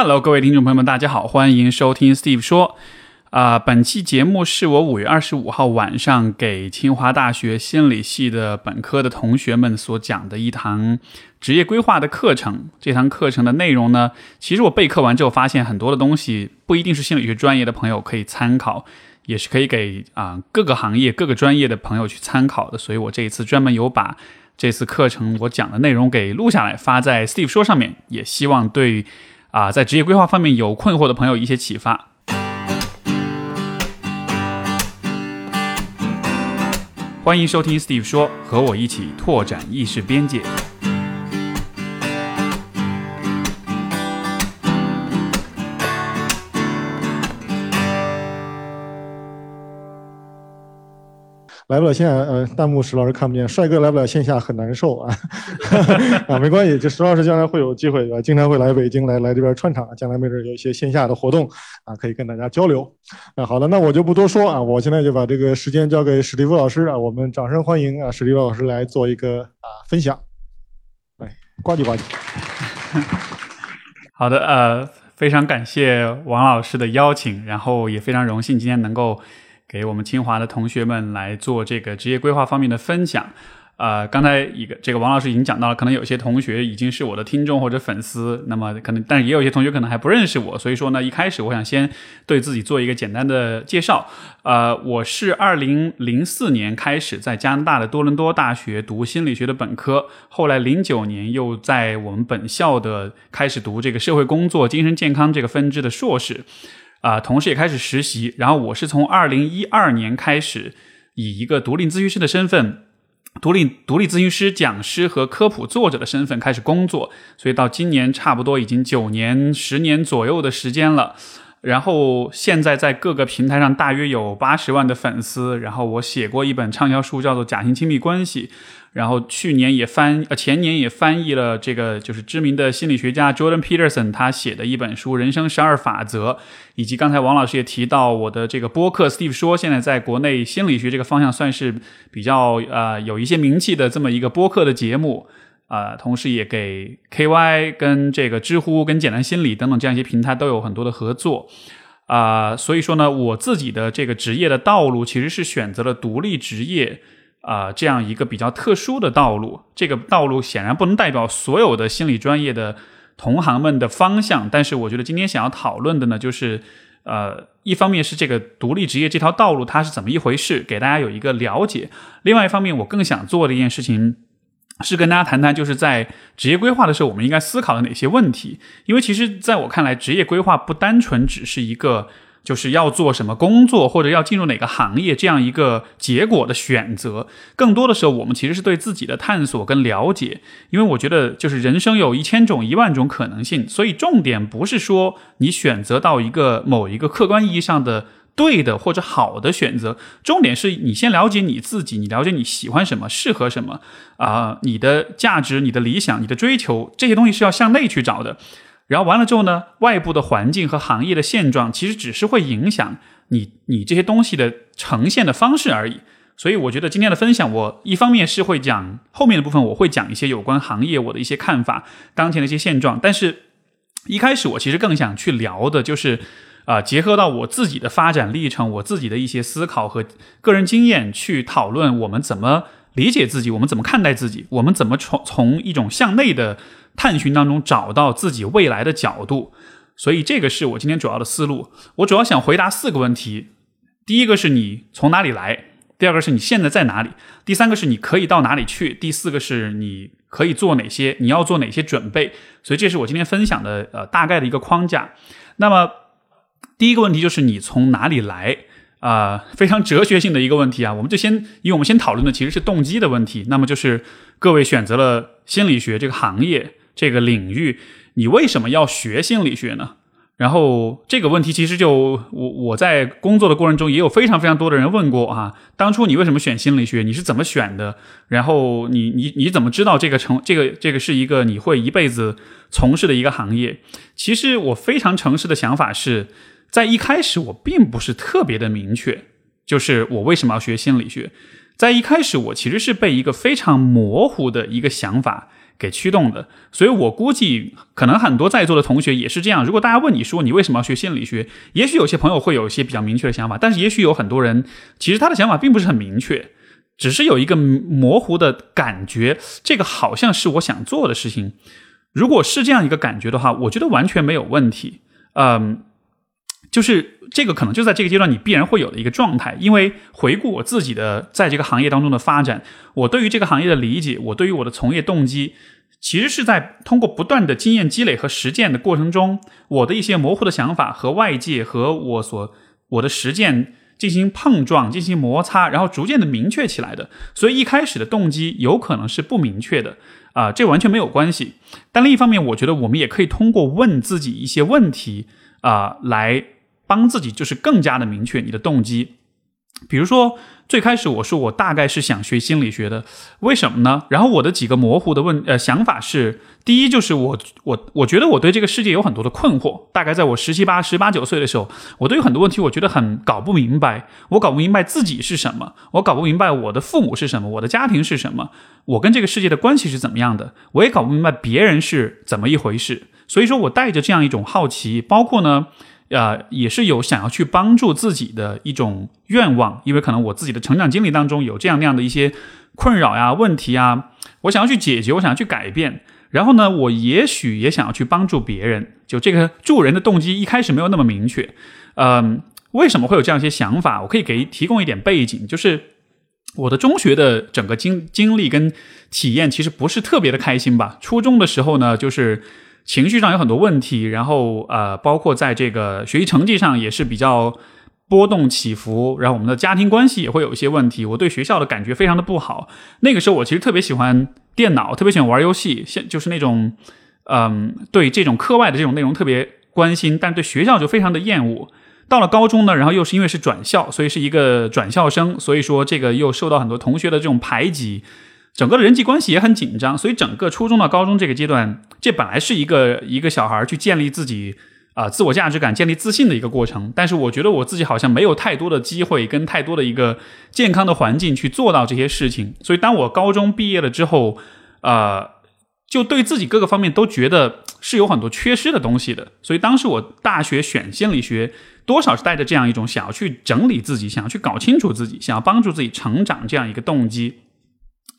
Hello，各位听众朋友们，大家好，欢迎收听 Steve 说。啊，本期节目是我五月二十五号晚上给清华大学心理系的本科的同学们所讲的一堂职业规划的课程。这堂课程的内容呢，其实我备课完之后发现很多的东西不一定是心理学专业的朋友可以参考，也是可以给啊各个行业、各个专业的朋友去参考的。所以我这一次专门有把这次课程我讲的内容给录下来，发在 Steve 说上面，也希望对啊在职业规划方面有困惑的朋友一些启发。欢迎收听 Steve 说，和我一起拓展意识边界。来不了线，呃，弹幕石老师看不见，帅哥来不了线下很难受啊，啊，没关系，这石老师将来会有机会，啊经常会来北京来来这边串场，将来没准有一些线下的活动啊，可以跟大家交流。那好的，那我就不多说啊，我现在就把这个时间交给史蒂夫老师啊，我们掌声欢迎啊，史蒂夫老师来做一个啊分享，来，呱唧呱唧。好的，呃，非常感谢王老师的邀请，然后也非常荣幸今天能够。给我们清华的同学们来做这个职业规划方面的分享。呃，刚才一个这个王老师已经讲到了，可能有些同学已经是我的听众或者粉丝，那么可能，但是也有些同学可能还不认识我，所以说呢，一开始我想先对自己做一个简单的介绍。呃，我是二零零四年开始在加拿大的多伦多大学读心理学的本科，后来零九年又在我们本校的开始读这个社会工作精神健康这个分支的硕士。啊，同时也开始实习。然后我是从二零一二年开始，以一个独立咨询师的身份，独立独立咨询师、讲师和科普作者的身份开始工作。所以到今年差不多已经九年、十年左右的时间了。然后现在在各个平台上大约有八十万的粉丝。然后我写过一本畅销书，叫做《假性亲密关系》。然后去年也翻呃前年也翻译了这个就是知名的心理学家 Jordan Peterson 他写的一本书《人生十二法则》，以及刚才王老师也提到我的这个播客 Steve 说，现在在国内心理学这个方向算是比较呃有一些名气的这么一个播客的节目啊，同时也给 KY 跟这个知乎跟简单心理等等这样一些平台都有很多的合作啊，所以说呢，我自己的这个职业的道路其实是选择了独立职业。啊，这样一个比较特殊的道路，这个道路显然不能代表所有的心理专业的同行们的方向。但是，我觉得今天想要讨论的呢，就是呃，一方面是这个独立职业这条道路它是怎么一回事，给大家有一个了解；另外一方面，我更想做的一件事情是跟大家谈谈，就是在职业规划的时候，我们应该思考的哪些问题。因为其实在我看来，职业规划不单纯只是一个。就是要做什么工作，或者要进入哪个行业，这样一个结果的选择，更多的时候，我们其实是对自己的探索跟了解。因为我觉得，就是人生有一千种、一万种可能性，所以重点不是说你选择到一个某一个客观意义上的对的或者好的选择，重点是你先了解你自己，你了解你喜欢什么，适合什么啊，你的价值、你的理想、你的追求，这些东西是要向内去找的。然后完了之后呢，外部的环境和行业的现状其实只是会影响你你这些东西的呈现的方式而已。所以我觉得今天的分享，我一方面是会讲后面的部分，我会讲一些有关行业我的一些看法，当前的一些现状。但是一开始我其实更想去聊的就是，啊，结合到我自己的发展历程，我自己的一些思考和个人经验去讨论，我们怎么理解自己，我们怎么看待自己，我们怎么从从一种向内的。探寻当中找到自己未来的角度，所以这个是我今天主要的思路。我主要想回答四个问题：第一个是你从哪里来；第二个是你现在在哪里；第三个是你可以到哪里去；第四个是你可以做哪些，你要做哪些准备。所以这是我今天分享的呃大概的一个框架。那么第一个问题就是你从哪里来啊？非常哲学性的一个问题啊！我们就先因为我们先讨论的其实是动机的问题。那么就是各位选择了心理学这个行业。这个领域，你为什么要学心理学呢？然后这个问题其实就我我在工作的过程中也有非常非常多的人问过啊。当初你为什么选心理学？你是怎么选的？然后你你你怎么知道这个成这个这个是一个你会一辈子从事的一个行业？其实我非常诚实的想法是在一开始我并不是特别的明确，就是我为什么要学心理学？在一开始我其实是被一个非常模糊的一个想法。给驱动的。所以我估计，可能很多在座的同学也是这样。如果大家问你说你为什么要学心理学，也许有些朋友会有一些比较明确的想法，但是也许有很多人其实他的想法并不是很明确，只是有一个模糊的感觉，这个好像是我想做的事情。如果是这样一个感觉的话，我觉得完全没有问题。嗯。就是这个可能就在这个阶段你必然会有的一个状态，因为回顾我自己的在这个行业当中的发展，我对于这个行业的理解，我对于我的从业动机，其实是在通过不断的经验积累和实践的过程中，我的一些模糊的想法和外界和我所我的实践进行碰撞、进行摩擦，然后逐渐的明确起来的。所以一开始的动机有可能是不明确的啊，这完全没有关系。但另一方面，我觉得我们也可以通过问自己一些问题啊来。帮自己就是更加的明确你的动机，比如说最开始我说我大概是想学心理学的，为什么呢？然后我的几个模糊的问呃想法是，第一就是我我我觉得我对这个世界有很多的困惑，大概在我十七八十八九岁的时候，我对于很多问题我觉得很搞不明白，我搞不明白自己是什么，我搞不明白我的父母是什么，我的家庭是什么，我跟这个世界的关系是怎么样的，我也搞不明白别人是怎么一回事，所以说我带着这样一种好奇，包括呢。呃，也是有想要去帮助自己的一种愿望，因为可能我自己的成长经历当中有这样那样的一些困扰呀、问题啊，我想要去解决，我想要去改变。然后呢，我也许也想要去帮助别人。就这个助人的动机一开始没有那么明确。嗯，为什么会有这样一些想法？我可以给提供一点背景，就是我的中学的整个经经历跟体验其实不是特别的开心吧。初中的时候呢，就是。情绪上有很多问题，然后呃，包括在这个学习成绩上也是比较波动起伏，然后我们的家庭关系也会有一些问题。我对学校的感觉非常的不好。那个时候我其实特别喜欢电脑，特别喜欢玩游戏，现就是那种嗯，对这种课外的这种内容特别关心，但对学校就非常的厌恶。到了高中呢，然后又是因为是转校，所以是一个转校生，所以说这个又受到很多同学的这种排挤。整个的人际关系也很紧张，所以整个初中到高中这个阶段，这本来是一个一个小孩去建立自己啊自我价值感、建立自信的一个过程。但是我觉得我自己好像没有太多的机会跟太多的一个健康的环境去做到这些事情。所以当我高中毕业了之后，呃，就对自己各个方面都觉得是有很多缺失的东西的。所以当时我大学选心理学，多少是带着这样一种想要去整理自己、想要去搞清楚自己、想要帮助自己成长这样一个动机。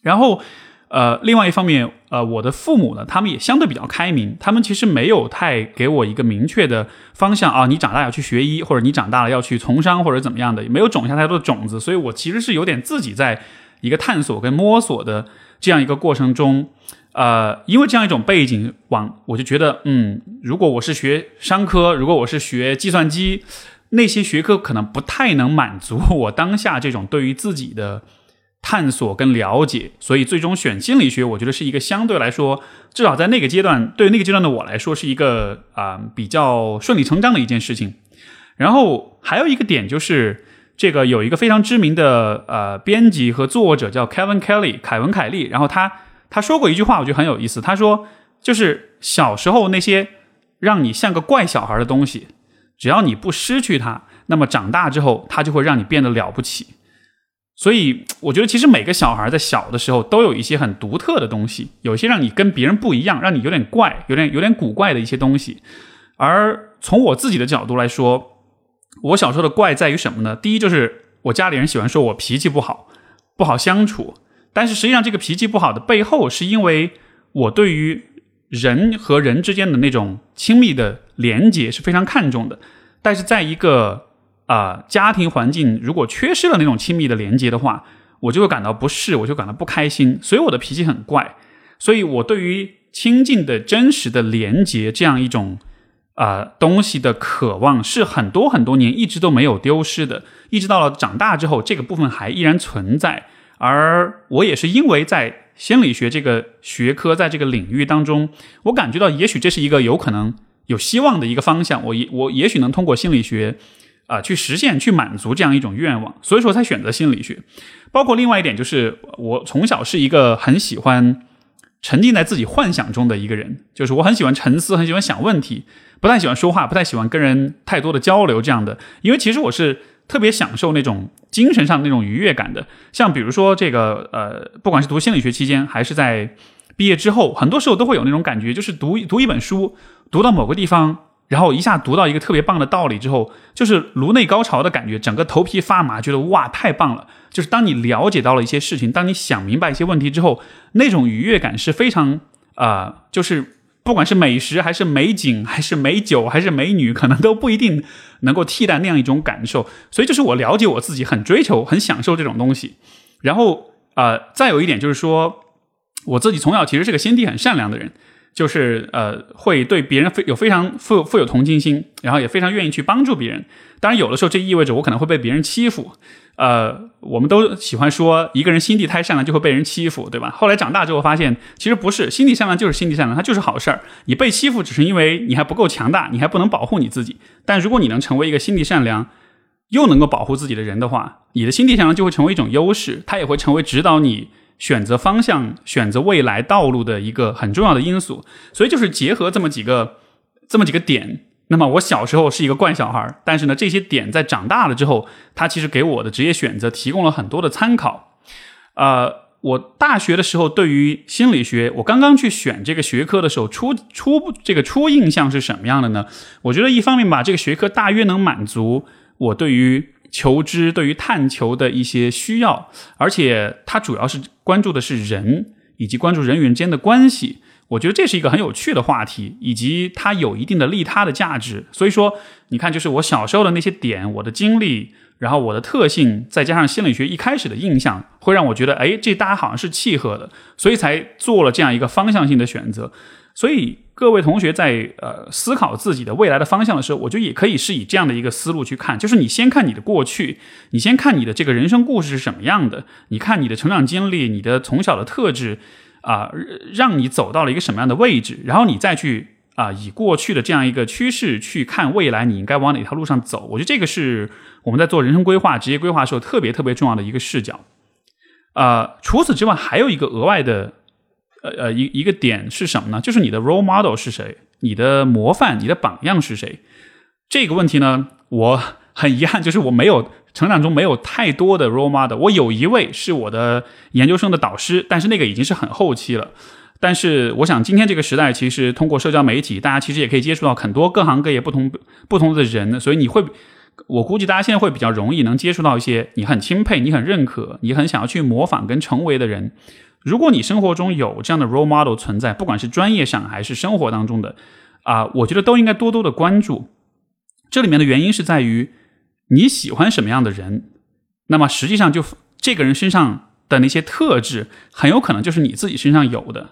然后，呃，另外一方面，呃，我的父母呢，他们也相对比较开明，他们其实没有太给我一个明确的方向啊，你长大要去学医，或者你长大了要去从商，或者怎么样的，也没有种下太多的种子，所以我其实是有点自己在一个探索跟摸索的这样一个过程中，呃，因为这样一种背景，往我就觉得，嗯，如果我是学商科，如果我是学计算机，那些学科可能不太能满足我当下这种对于自己的。探索跟了解，所以最终选心理学，我觉得是一个相对来说，至少在那个阶段，对那个阶段的我来说，是一个啊比较顺理成章的一件事情。然后还有一个点就是，这个有一个非常知名的呃编辑和作者叫 Kevin Kelly 凯文凯利，然后他他说过一句话，我觉得很有意思。他说，就是小时候那些让你像个怪小孩的东西，只要你不失去它，那么长大之后，它就会让你变得了不起。所以，我觉得其实每个小孩在小的时候都有一些很独特的东西，有些让你跟别人不一样，让你有点怪、有点有点古怪的一些东西。而从我自己的角度来说，我小时候的怪在于什么呢？第一，就是我家里人喜欢说我脾气不好，不好相处。但是实际上，这个脾气不好的背后，是因为我对于人和人之间的那种亲密的连接是非常看重的。但是在一个啊，家庭环境如果缺失了那种亲密的连接的话，我就会感到不适，我就感到不开心，所以我的脾气很怪。所以我对于亲近的真实的连接这样一种啊东西的渴望，是很多很多年一直都没有丢失的，一直到了长大之后，这个部分还依然存在。而我也是因为在心理学这个学科，在这个领域当中，我感觉到也许这是一个有可能有希望的一个方向，我也我也许能通过心理学。啊，去实现、去满足这样一种愿望，所以说才选择心理学。包括另外一点，就是我从小是一个很喜欢沉浸在自己幻想中的一个人，就是我很喜欢沉思，很喜欢想问题，不太喜欢说话，不太喜欢跟人太多的交流这样的。因为其实我是特别享受那种精神上那种愉悦感的。像比如说这个，呃，不管是读心理学期间，还是在毕业之后，很多时候都会有那种感觉，就是读读一本书，读到某个地方，然后一下读到一个特别棒的道理之后，就是颅内高潮的感觉，整个头皮发麻，觉得哇太棒了。就是当你了解到了一些事情，当你想明白一些问题之后，那种愉悦感是非常啊，就是不管是美食还是美景还是美酒还是美女，可能都不一定能够替代那样一种感受。所以，就是我了解我自己，很追求、很享受这种东西。然后啊，再有一点就是说。我自己从小其实是个心地很善良的人，就是呃会对别人非有非常富富有同情心，然后也非常愿意去帮助别人。当然有的时候这意味着我可能会被别人欺负。呃，我们都喜欢说一个人心地太善良就会被人欺负，对吧？后来长大之后发现，其实不是，心地善良就是心地善良，它就是好事儿。你被欺负只是因为你还不够强大，你还不能保护你自己。但如果你能成为一个心地善良又能够保护自己的人的话，你的心地善良就会成为一种优势，它也会成为指导你。选择方向、选择未来道路的一个很重要的因素，所以就是结合这么几个、这么几个点。那么我小时候是一个惯小孩，但是呢，这些点在长大了之后，它其实给我的职业选择提供了很多的参考。呃，我大学的时候对于心理学，我刚刚去选这个学科的时候，初初这个初印象是什么样的呢？我觉得一方面吧，这个学科大约能满足我对于。求知对于探求的一些需要，而且它主要是关注的是人，以及关注人与人间的关系。我觉得这是一个很有趣的话题，以及它有一定的利他的价值。所以说，你看，就是我小时候的那些点，我的经历，然后我的特性，再加上心理学一开始的印象，会让我觉得，哎，这大家好像是契合的，所以才做了这样一个方向性的选择。所以。各位同学在呃思考自己的未来的方向的时候，我觉得也可以是以这样的一个思路去看，就是你先看你的过去，你先看你的这个人生故事是什么样的，你看你的成长经历，你的从小的特质啊，让你走到了一个什么样的位置，然后你再去啊以过去的这样一个趋势去看未来，你应该往哪条路上走。我觉得这个是我们在做人生规划、职业规划时候特别特别重要的一个视角。啊，除此之外，还有一个额外的。呃呃，一一个点是什么呢？就是你的 role model 是谁？你的模范、你的榜样是谁？这个问题呢，我很遗憾，就是我没有成长中没有太多的 role model。我有一位是我的研究生的导师，但是那个已经是很后期了。但是我想，今天这个时代，其实通过社交媒体，大家其实也可以接触到很多各行各业不同不同的人，所以你会，我估计大家现在会比较容易能接触到一些你很钦佩、你很认可、你很想要去模仿跟成为的人。如果你生活中有这样的 role model 存在，不管是专业上还是生活当中的，啊，我觉得都应该多多的关注。这里面的原因是在于你喜欢什么样的人，那么实际上就这个人身上的那些特质，很有可能就是你自己身上有的。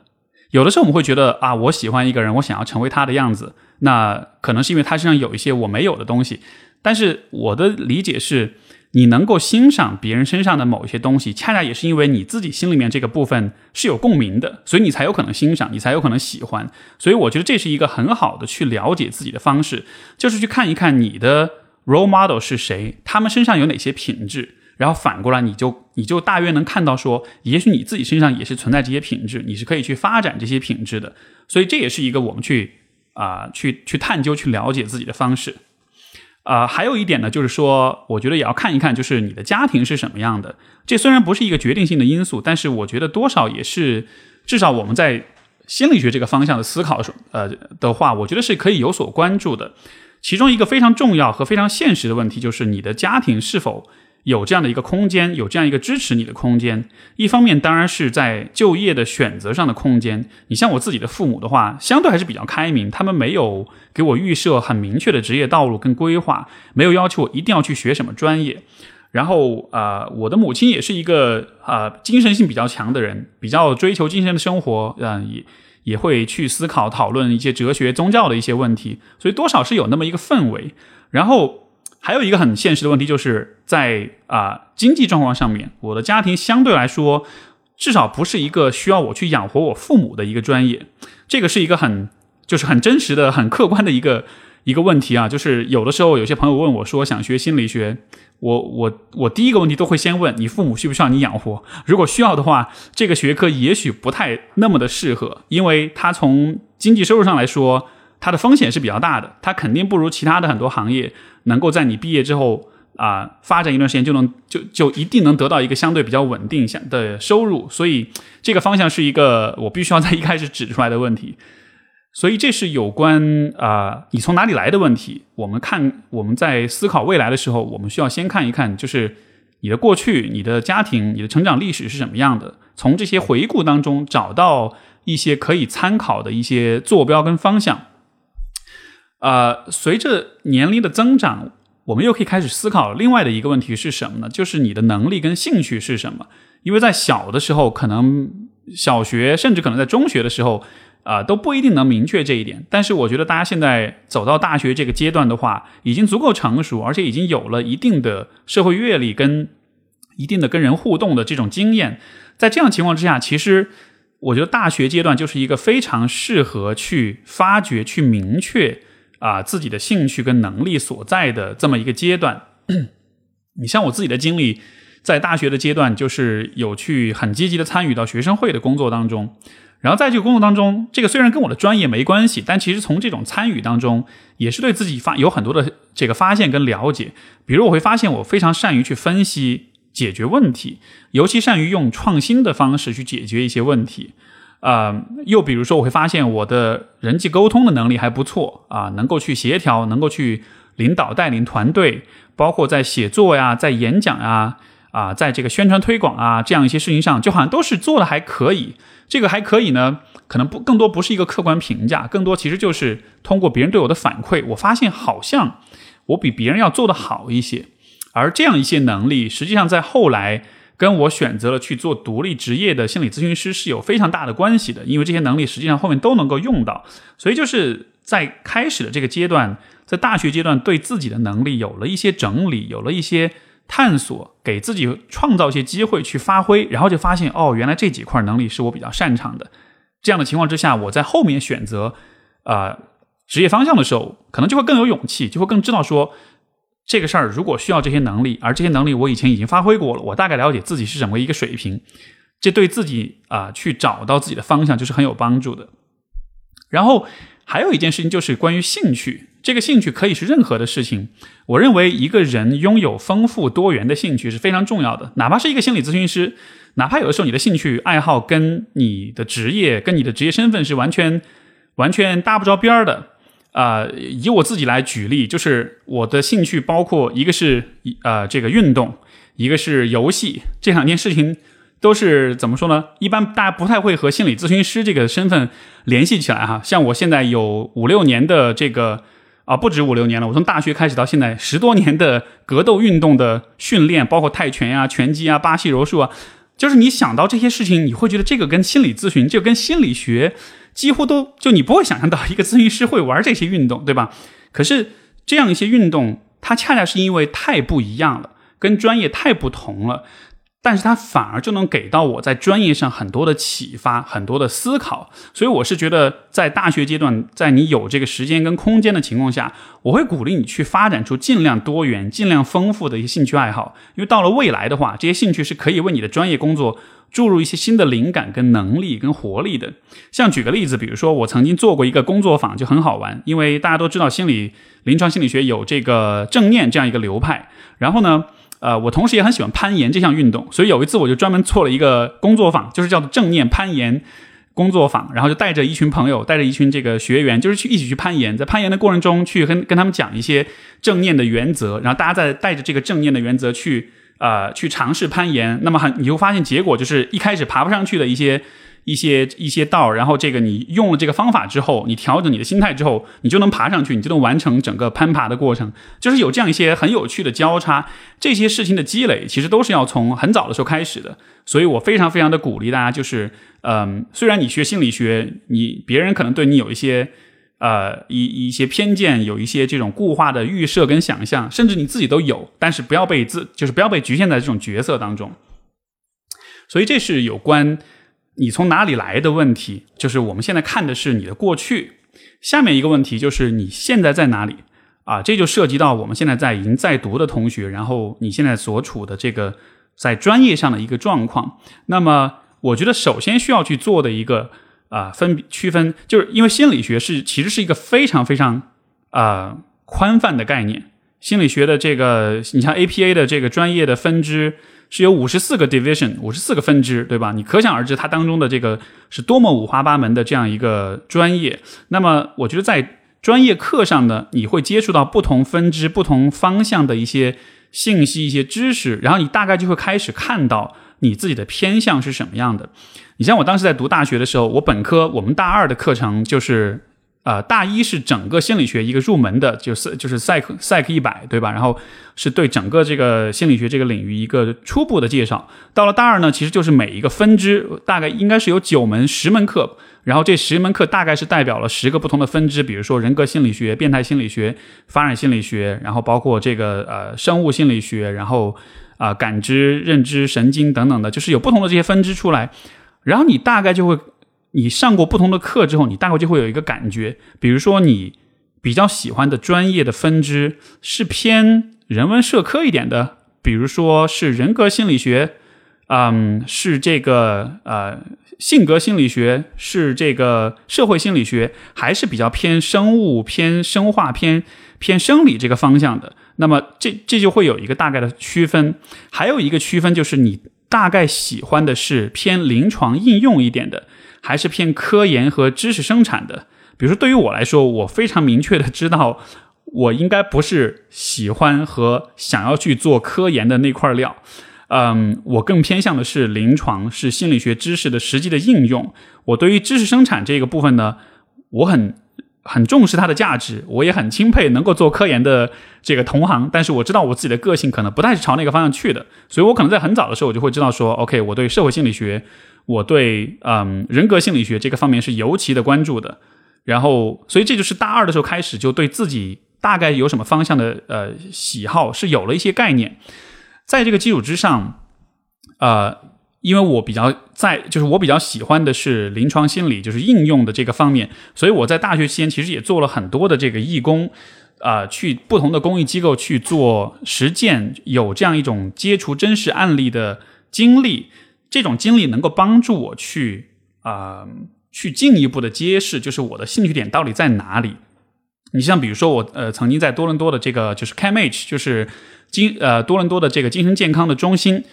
有的时候我们会觉得啊，我喜欢一个人，我想要成为他的样子，那可能是因为他身上有一些我没有的东西。但是我的理解是。你能够欣赏别人身上的某一些东西，恰恰也是因为你自己心里面这个部分是有共鸣的，所以你才有可能欣赏，你才有可能喜欢。所以我觉得这是一个很好的去了解自己的方式，就是去看一看你的 role model 是谁，他们身上有哪些品质，然后反过来你就你就大约能看到说，也许你自己身上也是存在这些品质，你是可以去发展这些品质的。所以这也是一个我们去啊去去探究、去了解自己的方式。啊，还有一点呢，就是说，我觉得也要看一看，就是你的家庭是什么样的。这虽然不是一个决定性的因素，但是我觉得多少也是，至少我们在心理学这个方向的思考，呃的话，我觉得是可以有所关注的。其中一个非常重要和非常现实的问题，就是你的家庭是否。有这样的一个空间，有这样一个支持你的空间。一方面，当然是在就业的选择上的空间。你像我自己的父母的话，相对还是比较开明，他们没有给我预设很明确的职业道路跟规划，没有要求我一定要去学什么专业。然后，呃，我的母亲也是一个呃精神性比较强的人，比较追求精神的生活，嗯，也也会去思考讨论一些哲学、宗教的一些问题，所以多少是有那么一个氛围。然后。还有一个很现实的问题，就是在啊经济状况上面，我的家庭相对来说，至少不是一个需要我去养活我父母的一个专业。这个是一个很就是很真实的、很客观的一个一个问题啊。就是有的时候有些朋友问我说想学心理学，我我我第一个问题都会先问你父母需不需要你养活。如果需要的话，这个学科也许不太那么的适合，因为它从经济收入上来说。它的风险是比较大的，它肯定不如其他的很多行业能够在你毕业之后啊，发展一段时间就能就就一定能得到一个相对比较稳定的收入，所以这个方向是一个我必须要在一开始指出来的问题。所以这是有关啊，你从哪里来的问题。我们看我们在思考未来的时候，我们需要先看一看，就是你的过去、你的家庭、你的成长历史是什么样的，从这些回顾当中找到一些可以参考的一些坐标跟方向。呃，随着年龄的增长。我们又可以开始思考另外的一个问题是什么呢？就是你的能力跟兴趣是什么？因为在小的时候，可能小学甚至可能在中学的时候，啊都不一定能明确这一点。但是我觉得大家现在走到大学这个阶段的话，已经足够成熟，而且已经有了一定的社会阅历跟一定的跟人互动的这种经验。在这样情况之下，其实我觉得大学阶段就是一个非常适合去发掘、去明确。啊，自己的兴趣跟能力所在的这么一个阶段，你像我自己的经历，在大学的阶段，就是有去很积极的参与到学生会的工作当中，然后在这个工作当中，这个虽然跟我的专业没关系，但其实从这种参与当中，也是对自己发有很多的这个发现跟了解。比如我会发现，我非常善于去分析、解决问题，尤其善于用创新的方式去解决一些问题。啊，又比如说，我会发现我的人际沟通的能力还不错啊，能够去协调，能够去领导带领团队，包括在写作呀、在演讲呀、啊，在这个宣传推广啊这样一些事情上，就好像都是做的还可以。这个还可以呢，可能不更多不是一个客观评价，更多其实就是通过别人对我的反馈，我发现好像我比别人要做的好一些。而这样一些能力，实际上在后来。跟我选择了去做独立职业的心理咨询师是有非常大的关系的，因为这些能力实际上后面都能够用到，所以就是在开始的这个阶段，在大学阶段对自己的能力有了一些整理，有了一些探索，给自己创造一些机会去发挥，然后就发现哦，原来这几块能力是我比较擅长的。这样的情况之下，我在后面选择啊职业方向的时候，可能就会更有勇气，就会更知道说。这个事儿如果需要这些能力，而这些能力我以前已经发挥过了，我大概了解自己是怎么一个水平，这对自己啊去找到自己的方向就是很有帮助的。然后还有一件事情就是关于兴趣，这个兴趣可以是任何的事情。我认为一个人拥有丰富多元的兴趣是非常重要的，哪怕是一个心理咨询师，哪怕有的时候你的兴趣爱好跟你的职业跟你的职业身份是完全完全搭不着边儿的。啊，以我自己来举例，就是我的兴趣包括一个是呃这个运动，一个是游戏，这两件事情都是怎么说呢？一般大家不太会和心理咨询师这个身份联系起来哈。像我现在有五六年的这个啊，不止五六年了，我从大学开始到现在十多年的格斗运动的训练，包括泰拳呀、拳击啊、巴西柔术啊，就是你想到这些事情，你会觉得这个跟心理咨询，就跟心理学。几乎都就你不会想象到一个咨询师会玩这些运动，对吧？可是这样一些运动，它恰恰是因为太不一样了，跟专业太不同了。但是它反而就能给到我在专业上很多的启发，很多的思考。所以我是觉得，在大学阶段，在你有这个时间跟空间的情况下，我会鼓励你去发展出尽量多元、尽量丰富的一些兴趣爱好。因为到了未来的话，这些兴趣是可以为你的专业工作注入一些新的灵感、跟能力、跟活力的。像举个例子，比如说我曾经做过一个工作坊，就很好玩。因为大家都知道，心理临床心理学有这个正念这样一个流派，然后呢。呃，我同时也很喜欢攀岩这项运动，所以有一次我就专门做了一个工作坊，就是叫做正念攀岩工作坊，然后就带着一群朋友，带着一群这个学员，就是去一起去攀岩，在攀岩的过程中去跟跟他们讲一些正念的原则，然后大家再带着这个正念的原则去呃去尝试攀岩，那么很你会发现结果就是一开始爬不上去的一些。一些一些道，然后这个你用了这个方法之后，你调整你的心态之后，你就能爬上去，你就能完成整个攀爬的过程。就是有这样一些很有趣的交叉，这些事情的积累，其实都是要从很早的时候开始的。所以我非常非常的鼓励大家，就是，嗯，虽然你学心理学，你别人可能对你有一些，呃，一一些偏见，有一些这种固化的预设跟想象，甚至你自己都有，但是不要被自，就是不要被局限在这种角色当中。所以这是有关。你从哪里来的问题，就是我们现在看的是你的过去。下面一个问题就是你现在在哪里啊？这就涉及到我们现在在已经在读的同学，然后你现在所处的这个在专业上的一个状况。那么，我觉得首先需要去做的一个啊分区分，就是因为心理学是其实是一个非常非常啊宽泛的概念，心理学的这个，你像 APA 的这个专业的分支是有五十四个 division，五十四个分支，对吧？你可想而知，它当中的这个是多么五花八门的这样一个专业。那么，我觉得在专业课上呢，你会接触到不同分支、不同方向的一些信息、一些知识，然后你大概就会开始看到你自己的偏向是什么样的。你像我当时在读大学的时候，我本科我们大二的课程就是。呃，大一是整个心理学一个入门的，就是就是 Psych Psych 一百，对吧？然后是对整个这个心理学这个领域一个初步的介绍。到了大二呢，其实就是每一个分支，大概应该是有九门、十门课，然后这十门课大概是代表了十个不同的分支，比如说人格心理学、变态心理学、发展心理学，然后包括这个呃生物心理学，然后啊感知、认知、神经等等的，就是有不同的这些分支出来，然后你大概就会。你上过不同的课之后，你大概就会有一个感觉，比如说你比较喜欢的专业的分支是偏人文社科一点的，比如说是人格心理学，嗯，是这个呃性格心理学，是这个社会心理学，还是比较偏生物、偏生化、偏偏生理这个方向的。那么这这就会有一个大概的区分，还有一个区分就是你大概喜欢的是偏临床应用一点的。还是偏科研和知识生产的。比如说，对于我来说，我非常明确的知道，我应该不是喜欢和想要去做科研的那块料。嗯，我更偏向的是临床，是心理学知识的实际的应用。我对于知识生产这个部分呢，我很很重视它的价值，我也很钦佩能够做科研的这个同行。但是我知道我自己的个性可能不太是朝那个方向去的，所以我可能在很早的时候我就会知道说，OK，我对社会心理学。我对嗯人格心理学这个方面是尤其的关注的，然后所以这就是大二的时候开始就对自己大概有什么方向的呃喜好是有了一些概念，在这个基础之上，呃，因为我比较在就是我比较喜欢的是临床心理，就是应用的这个方面，所以我在大学期间其实也做了很多的这个义工，啊，去不同的公益机构去做实践，有这样一种接触真实案例的经历。这种经历能够帮助我去啊，去进一步的揭示，就是我的兴趣点到底在哪里。你像比如说我呃曾经在多伦多的这个就是 CAMH，就是精呃多伦多的这个精神健康的中心，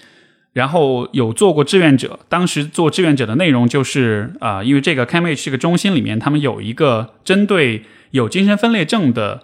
然后有做过志愿者。当时做志愿者的内容就是啊，因为这个 CAMH 这个中心里面，他们有一个针对有精神分裂症的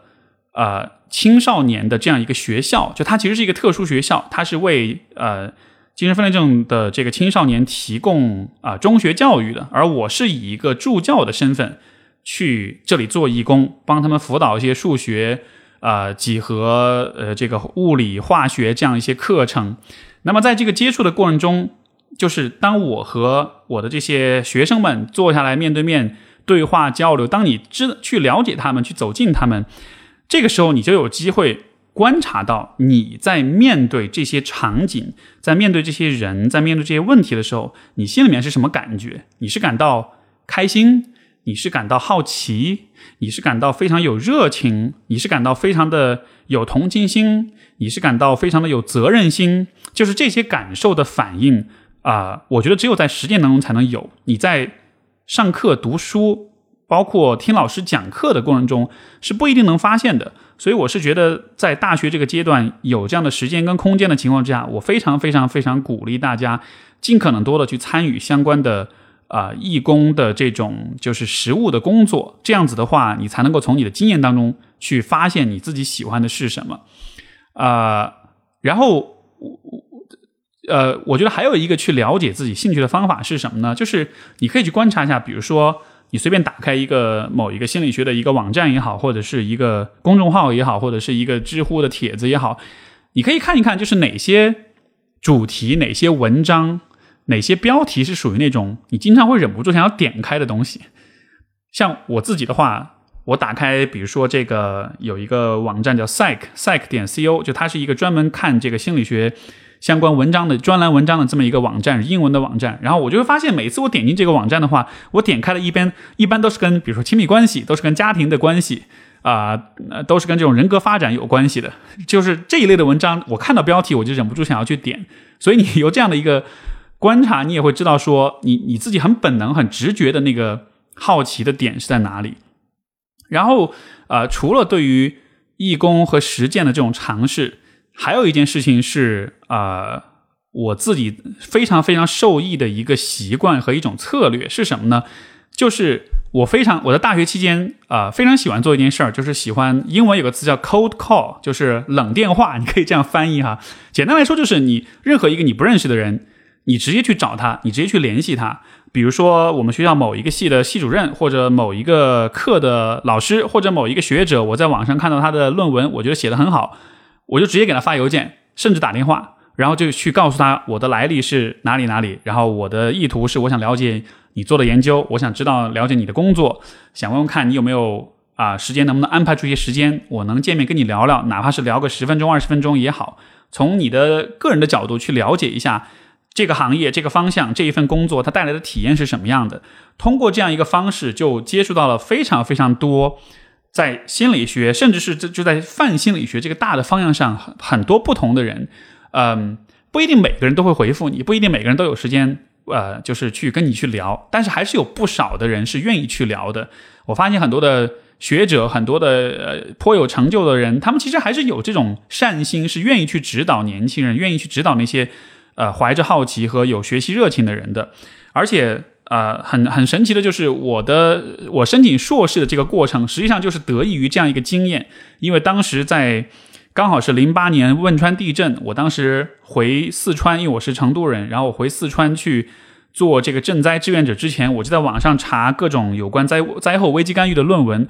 啊青少年的这样一个学校，就它其实是一个特殊学校，它是为呃。精神分裂症的这个青少年提供啊中学教育的，而我是以一个助教的身份去这里做义工，帮他们辅导一些数学、啊几何、呃这个物理、化学这样一些课程。那么在这个接触的过程中，就是当我和我的这些学生们坐下来面对面对话交流，当你知去了解他们，去走近他们，这个时候你就有机会。观察到你在面对这些场景，在面对这些人，在面对这些问题的时候，你心里面是什么感觉？你是感到开心？你是感到好奇？你是感到非常有热情？你是感到非常的有同情心？你是感到非常的有责任心？就是这些感受的反应啊，我觉得只有在实践当中才能有。你在上课读书，包括听老师讲课的过程中，是不一定能发现的。所以我是觉得，在大学这个阶段有这样的时间跟空间的情况之下，我非常非常非常鼓励大家尽可能多的去参与相关的啊义工的这种就是实务的工作。这样子的话，你才能够从你的经验当中去发现你自己喜欢的是什么。啊，然后我呃，我觉得还有一个去了解自己兴趣的方法是什么呢？就是你可以去观察一下，比如说。你随便打开一个某一个心理学的一个网站也好，或者是一个公众号也好，或者是一个知乎的帖子也好，你可以看一看，就是哪些主题、哪些文章、哪些标题是属于那种你经常会忍不住想要点开的东西。像我自己的话，我打开，比如说这个有一个网站叫 psych psych 点 co，就它是一个专门看这个心理学。相关文章的专栏文章的这么一个网站，英文的网站，然后我就会发现，每次我点进这个网站的话，我点开了一边，一般都是跟比如说亲密关系，都是跟家庭的关系啊，都是跟这种人格发展有关系的，就是这一类的文章，我看到标题我就忍不住想要去点。所以你有这样的一个观察，你也会知道说，你你自己很本能、很直觉的那个好奇的点是在哪里。然后呃，除了对于义工和实践的这种尝试，还有一件事情是啊，我自己非常非常受益的一个习惯和一种策略是什么呢？就是我非常我在大学期间啊，非常喜欢做一件事儿，就是喜欢英文有个词叫 cold call，就是冷电话，你可以这样翻译哈。简单来说，就是你任何一个你不认识的人，你直接去找他，你直接去联系他。比如说，我们学校某一个系的系主任，或者某一个课的老师，或者某一个学者，我在网上看到他的论文，我觉得写的很好，我就直接给他发邮件，甚至打电话，然后就去告诉他我的来历是哪里哪里，然后我的意图是我想了解你做的研究，我想知道了解你的工作，想问问看你有没有啊时间，能不能安排出一些时间，我能见面跟你聊聊，哪怕是聊个十分钟、二十分钟也好，从你的个人的角度去了解一下。这个行业、这个方向、这一份工作，它带来的体验是什么样的？通过这样一个方式，就接触到了非常非常多，在心理学，甚至是就就在泛心理学这个大的方向上，很很多不同的人，嗯，不一定每个人都会回复你，不一定每个人都有时间，呃，就是去跟你去聊，但是还是有不少的人是愿意去聊的。我发现很多的学者，很多的呃颇有成就的人，他们其实还是有这种善心，是愿意去指导年轻人，愿意去指导那些。呃，怀着好奇和有学习热情的人的，而且呃，很很神奇的就是，我的我申请硕士的这个过程，实际上就是得益于这样一个经验。因为当时在刚好是零八年汶川地震，我当时回四川，因为我是成都人，然后我回四川去做这个赈灾志愿者之前，我就在网上查各种有关灾灾后危机干预的论文，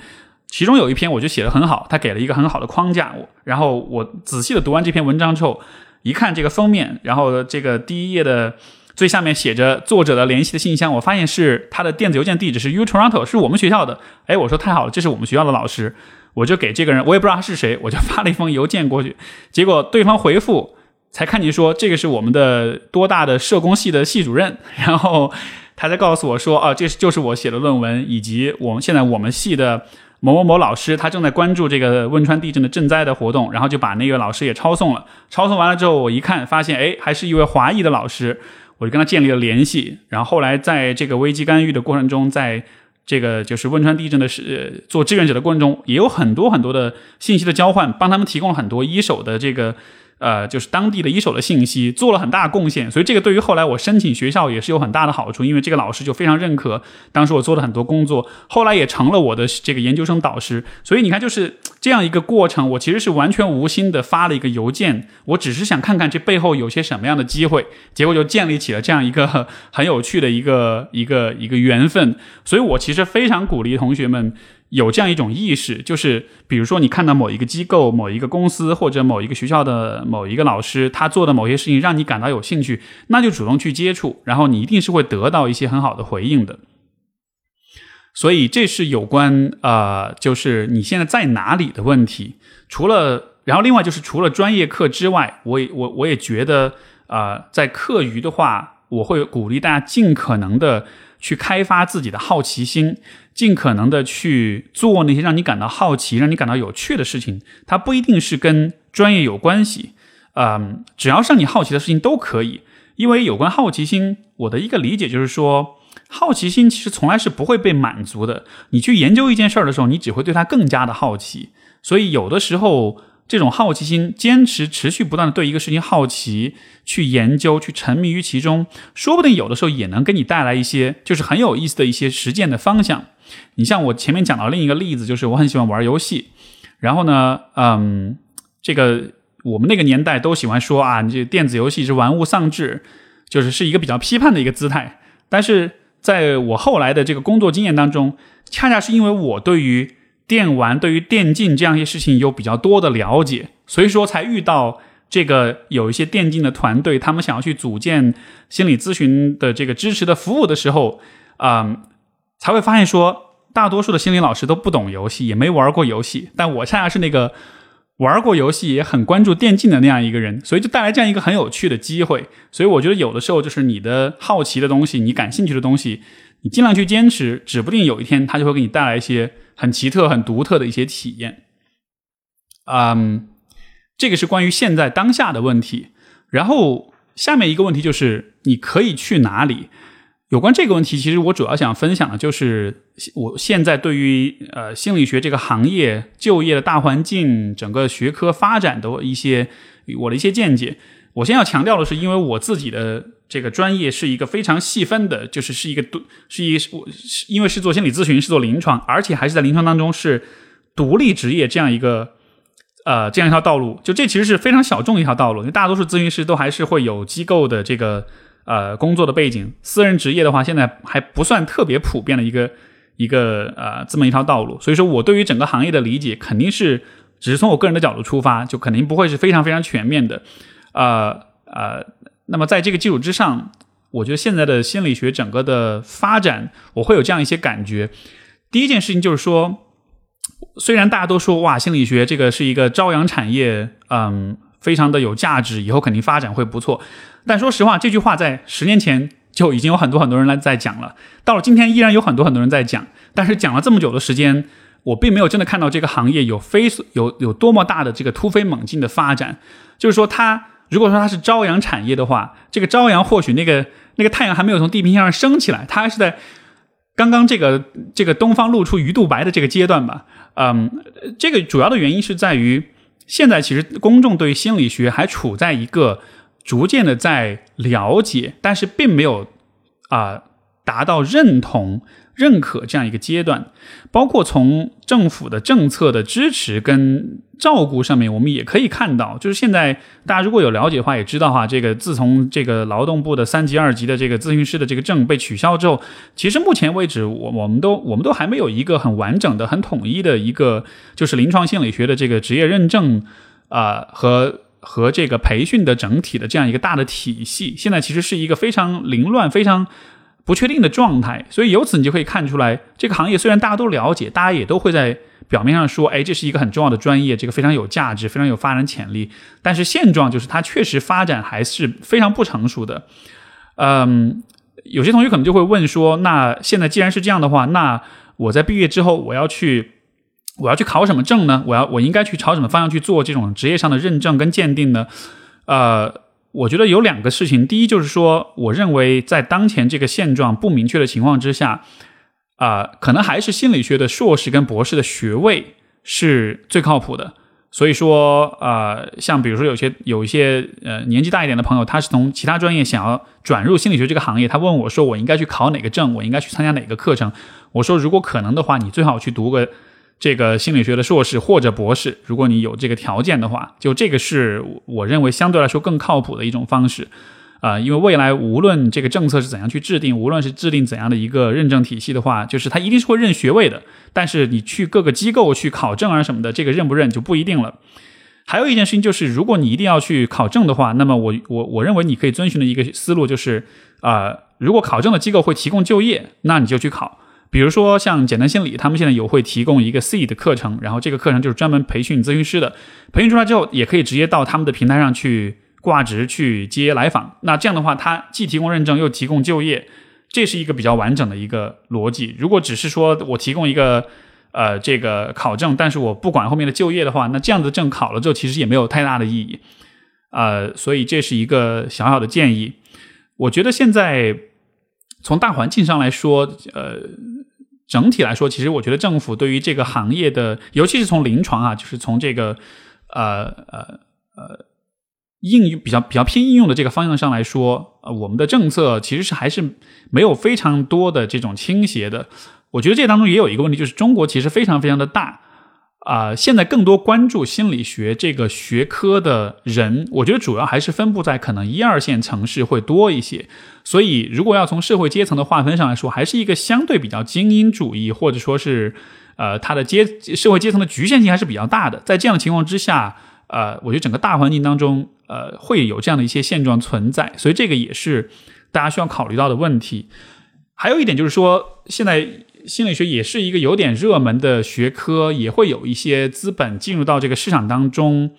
其中有一篇我就写的很好，他给了一个很好的框架，我然后我仔细的读完这篇文章之后。一看这个封面，然后这个第一页的最下面写着作者的联系的信箱，我发现是他的电子邮件地址是 U Toronto，是我们学校的。哎，我说太好了，这是我们学校的老师，我就给这个人，我也不知道他是谁，我就发了一封邮件过去。结果对方回复才看见说这个是我们的多大的社工系的系主任，然后他才告诉我说啊，这就是我写的论文，以及我们现在我们系的。某某某老师，他正在关注这个汶川地震的赈灾的活动，然后就把那个老师也抄送了。抄送完了之后，我一看，发现哎，还是一位华裔的老师，我就跟他建立了联系。然后后来在这个危机干预的过程中，在这个就是汶川地震的是做志愿者的过程中，也有很多很多的信息的交换，帮他们提供了很多一手的这个。呃，就是当地的一手的信息，做了很大贡献，所以这个对于后来我申请学校也是有很大的好处，因为这个老师就非常认可当时我做了很多工作，后来也成了我的这个研究生导师。所以你看，就是这样一个过程，我其实是完全无心的发了一个邮件，我只是想看看这背后有些什么样的机会，结果就建立起了这样一个很有趣的一个一个一个缘分。所以我其实非常鼓励同学们。有这样一种意识，就是比如说你看到某一个机构、某一个公司或者某一个学校的某一个老师，他做的某些事情让你感到有兴趣，那就主动去接触，然后你一定是会得到一些很好的回应的。所以这是有关呃，就是你现在在哪里的问题。除了，然后另外就是除了专业课之外，我也我我也觉得呃，在课余的话，我会鼓励大家尽可能的去开发自己的好奇心。尽可能的去做那些让你感到好奇、让你感到有趣的事情，它不一定是跟专业有关系，嗯，只要是你好奇的事情都可以。因为有关好奇心，我的一个理解就是说，好奇心其实从来是不会被满足的。你去研究一件事儿的时候，你只会对它更加的好奇。所以有的时候。这种好奇心，坚持持续不断的对一个事情好奇，去研究，去沉迷于其中，说不定有的时候也能给你带来一些，就是很有意思的一些实践的方向。你像我前面讲到另一个例子，就是我很喜欢玩游戏，然后呢，嗯，这个我们那个年代都喜欢说啊，你这电子游戏是玩物丧志，就是是一个比较批判的一个姿态。但是在我后来的这个工作经验当中，恰恰是因为我对于电玩对于电竞这样一些事情有比较多的了解，所以说才遇到这个有一些电竞的团队，他们想要去组建心理咨询的这个支持的服务的时候，啊，才会发现说大多数的心理老师都不懂游戏，也没玩过游戏，但我恰恰是那个玩过游戏也很关注电竞的那样一个人，所以就带来这样一个很有趣的机会。所以我觉得有的时候就是你的好奇的东西，你感兴趣的东西，你尽量去坚持，指不定有一天它就会给你带来一些。很奇特、很独特的一些体验，嗯，这个是关于现在当下的问题。然后下面一个问题就是，你可以去哪里？有关这个问题，其实我主要想分享的就是我现在对于呃心理学这个行业就业的大环境、整个学科发展的一些我的一些见解。我先要强调的是，因为我自己的这个专业是一个非常细分的，就是是一个独是一我因为是做心理咨询，是做临床，而且还是在临床当中是独立职业这样一个呃这样一条道路。就这其实是非常小众一条道路，因为大多数咨询师都还是会有机构的这个。呃，工作的背景，私人职业的话，现在还不算特别普遍的一个一个呃这么一条道路。所以说我对于整个行业的理解，肯定是只是从我个人的角度出发，就肯定不会是非常非常全面的。呃呃，那么在这个基础之上，我觉得现在的心理学整个的发展，我会有这样一些感觉。第一件事情就是说，虽然大家都说哇，心理学这个是一个朝阳产业，嗯。非常的有价值，以后肯定发展会不错。但说实话，这句话在十年前就已经有很多很多人来在讲了，到了今天依然有很多很多人在讲。但是讲了这么久的时间，我并没有真的看到这个行业有飞速有有多么大的这个突飞猛进的发展。就是说，它如果说它是朝阳产业的话，这个朝阳或许那个那个太阳还没有从地平线上升起来，它还是在刚刚这个这个东方露出鱼肚白的这个阶段吧。嗯，这个主要的原因是在于。现在其实公众对心理学还处在一个逐渐的在了解，但是并没有啊达到认同。认可这样一个阶段，包括从政府的政策的支持跟照顾上面，我们也可以看到，就是现在大家如果有了解的话，也知道哈，这个自从这个劳动部的三级、二级的这个咨询师的这个证被取消之后，其实目前为止，我我们都我们都还没有一个很完整的、很统一的一个就是临床心理学的这个职业认证啊和和这个培训的整体的这样一个大的体系，现在其实是一个非常凌乱、非常。不确定的状态，所以由此你就可以看出来，这个行业虽然大家都了解，大家也都会在表面上说，哎，这是一个很重要的专业，这个非常有价值，非常有发展潜力。但是现状就是它确实发展还是非常不成熟的。嗯，有些同学可能就会问说，那现在既然是这样的话，那我在毕业之后我要去，我要去考什么证呢？我要我应该去朝什么方向去做这种职业上的认证跟鉴定呢？呃。我觉得有两个事情，第一就是说，我认为在当前这个现状不明确的情况之下，啊，可能还是心理学的硕士跟博士的学位是最靠谱的。所以说，呃，像比如说有些有一些呃年纪大一点的朋友，他是从其他专业想要转入心理学这个行业，他问我说，我应该去考哪个证？我应该去参加哪个课程？我说，如果可能的话，你最好去读个。这个心理学的硕士或者博士，如果你有这个条件的话，就这个是我认为相对来说更靠谱的一种方式，啊，因为未来无论这个政策是怎样去制定，无论是制定怎样的一个认证体系的话，就是它一定是会认学位的，但是你去各个机构去考证啊什么的，这个认不认就不一定了。还有一件事情就是，如果你一定要去考证的话，那么我我我认为你可以遵循的一个思路就是，啊，如果考证的机构会提供就业，那你就去考。比如说像简单心理，他们现在有会提供一个 C 的课程，然后这个课程就是专门培训咨询师的。培训出来之后，也可以直接到他们的平台上去挂职、去接来访。那这样的话，他既提供认证又提供就业，这是一个比较完整的一个逻辑。如果只是说我提供一个呃这个考证，但是我不管后面的就业的话，那这样的证考了之后，其实也没有太大的意义。呃，所以这是一个小小的建议。我觉得现在从大环境上来说，呃。整体来说，其实我觉得政府对于这个行业的，尤其是从临床啊，就是从这个呃呃呃应用比较比较偏应用的这个方向上来说，呃，我们的政策其实是还是没有非常多的这种倾斜的。我觉得这当中也有一个问题，就是中国其实非常非常的大。啊，现在更多关注心理学这个学科的人，我觉得主要还是分布在可能一二线城市会多一些。所以，如果要从社会阶层的划分上来说，还是一个相对比较精英主义，或者说是，呃，它的阶社会阶层的局限性还是比较大的。在这样的情况之下，呃，我觉得整个大环境当中，呃，会有这样的一些现状存在。所以，这个也是大家需要考虑到的问题。还有一点就是说，现在。心理学也是一个有点热门的学科，也会有一些资本进入到这个市场当中，